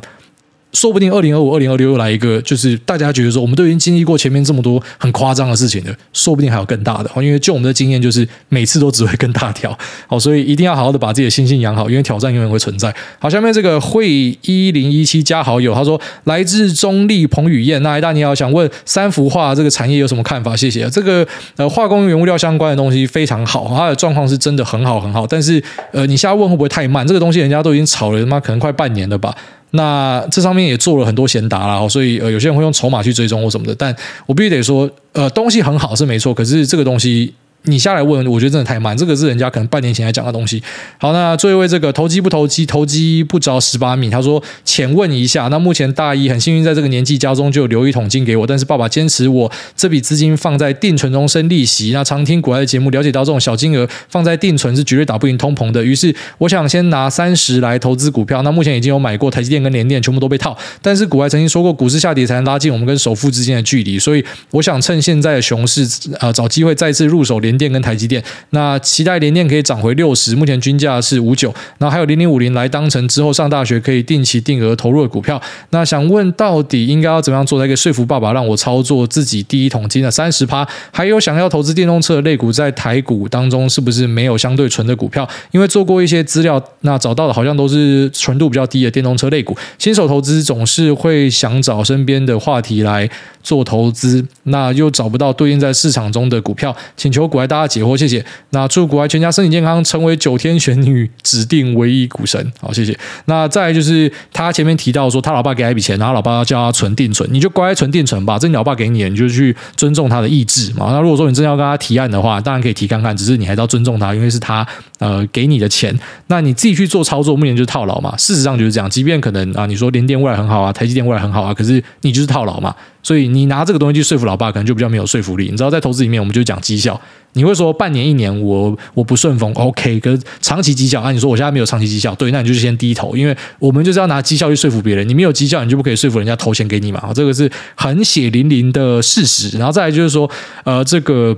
说不定二零二五、二零二六又来一个，就是大家觉得说，我们都已经经历过前面这么多很夸张的事情了，说不定还有更大的。因为就我们的经验，就是每次都只会更大条。好，<laughs> 所以一定要好好的把自己的心性养好，因为挑战永远会存在。好，下面这个会一零一七加好友，他说来自中立彭于晏，那艾大你好，想问三氟化这个产业有什么看法？谢谢。这个呃化工原物料相关的东西非常好，它的状况是真的很好很好。但是呃，你现在问会不会太慢？这个东西人家都已经炒了，他妈可能快半年了吧。那这上面也做了很多闲达啦，所以呃，有些人会用筹码去追踪或什么的，但我必须得说，呃，东西很好是没错，可是这个东西。你下来问，我觉得真的太慢。这个是人家可能半年前来讲的东西。好，那最后一位这个投机不投机，投机不着十八米。他说：“浅问一下，那目前大一很幸运，在这个年纪家中就留一桶金给我，但是爸爸坚持我这笔资金放在定存中生利息。那常听股癌的节目，了解到这种小金额放在定存是绝对打不赢通膨的。于是我想先拿三十来投资股票。那目前已经有买过台积电跟联电，全部都被套。但是股外曾经说过，股市下跌才能拉近我们跟首富之间的距离。所以我想趁现在的熊市，呃，找机会再次入手联联电跟台积电。”那期待联电可以涨回六十，目前均价是五九，然后还有零零五零来当成之后上大学可以定期定额投入的股票。那想问到底应该要怎么样做，才可以说服爸爸让我操作自己第一桶金的三十趴？还有想要投资电动车的类股，在台股当中是不是没有相对纯的股票？因为做过一些资料，那找到的好像都是纯度比较低的电动车类股。新手投资总是会想找身边的话题来做投资，那又找不到对应在市场中的股票，请求股癌大家解惑，谢谢。那祝股癌全家身体健康，成为九天玄女指定唯一股神。好，谢谢。那再就是他前面提到说，他老爸给他一笔钱，然后老爸要叫他存定存，你就乖乖存定存吧。这你老爸给你，你就去尊重他的意志嘛。那如果说你真的要跟他提案的话，当然可以提看看，只是你还是要尊重他，因为是他呃给你的钱。那你自己去做操作，目前就是套牢嘛。事实上就是这样，即便可能啊，你说联电未来很好啊，台积电未来很好啊，可是你就是套牢嘛。所以你拿这个东西去说服老爸，可能就比较没有说服力。你知道，在投资里面，我们就讲绩效。你会说半年、一年我我不顺风，OK。可是长期绩效，啊，你说我现在没有长期绩效，对，那你就先低头，因为我们就是要拿绩效去说服别人。你没有绩效，你就不可以说服人家投钱给你嘛。这个是很血淋淋的事实。然后再来就是说，呃，这个。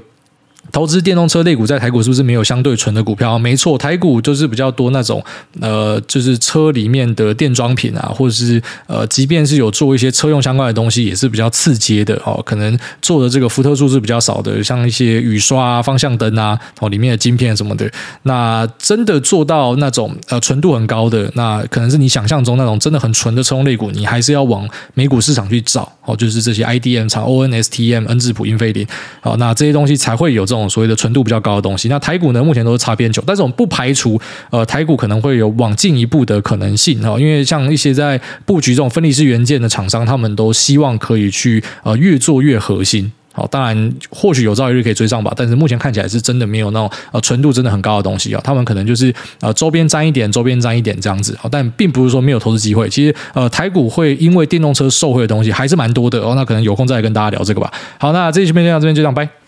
投资电动车类股在台股是不是没有相对纯的股票？没错，台股就是比较多那种呃，就是车里面的电装品啊，或者是呃，即便是有做一些车用相关的东西，也是比较次阶的哦。可能做的这个福特数是比较少的，像一些雨刷啊、方向灯啊，哦，里面的晶片什么的。那真的做到那种呃纯度很高的，那可能是你想象中那种真的很纯的车用类股，你还是要往美股市场去找哦。就是这些 IDM 厂、ON、STM、恩智浦、英飞凌，好，那这些东西才会有这种。所谓的纯度比较高的东西，那台股呢，目前都是擦边球，但是我们不排除呃台股可能会有往进一步的可能性哈，因为像一些在布局这种分离式元件的厂商，他们都希望可以去呃越做越核心。好，当然或许有朝一日可以追上吧，但是目前看起来是真的没有那种呃纯度真的很高的东西啊，他们可能就是呃周边沾一点，周边沾一点这样子，好，但并不是说没有投资机会。其实呃台股会因为电动车受惠的东西还是蛮多的哦，那可能有空再来跟大家聊这个吧。好，那这期片就到这边就这样，拜。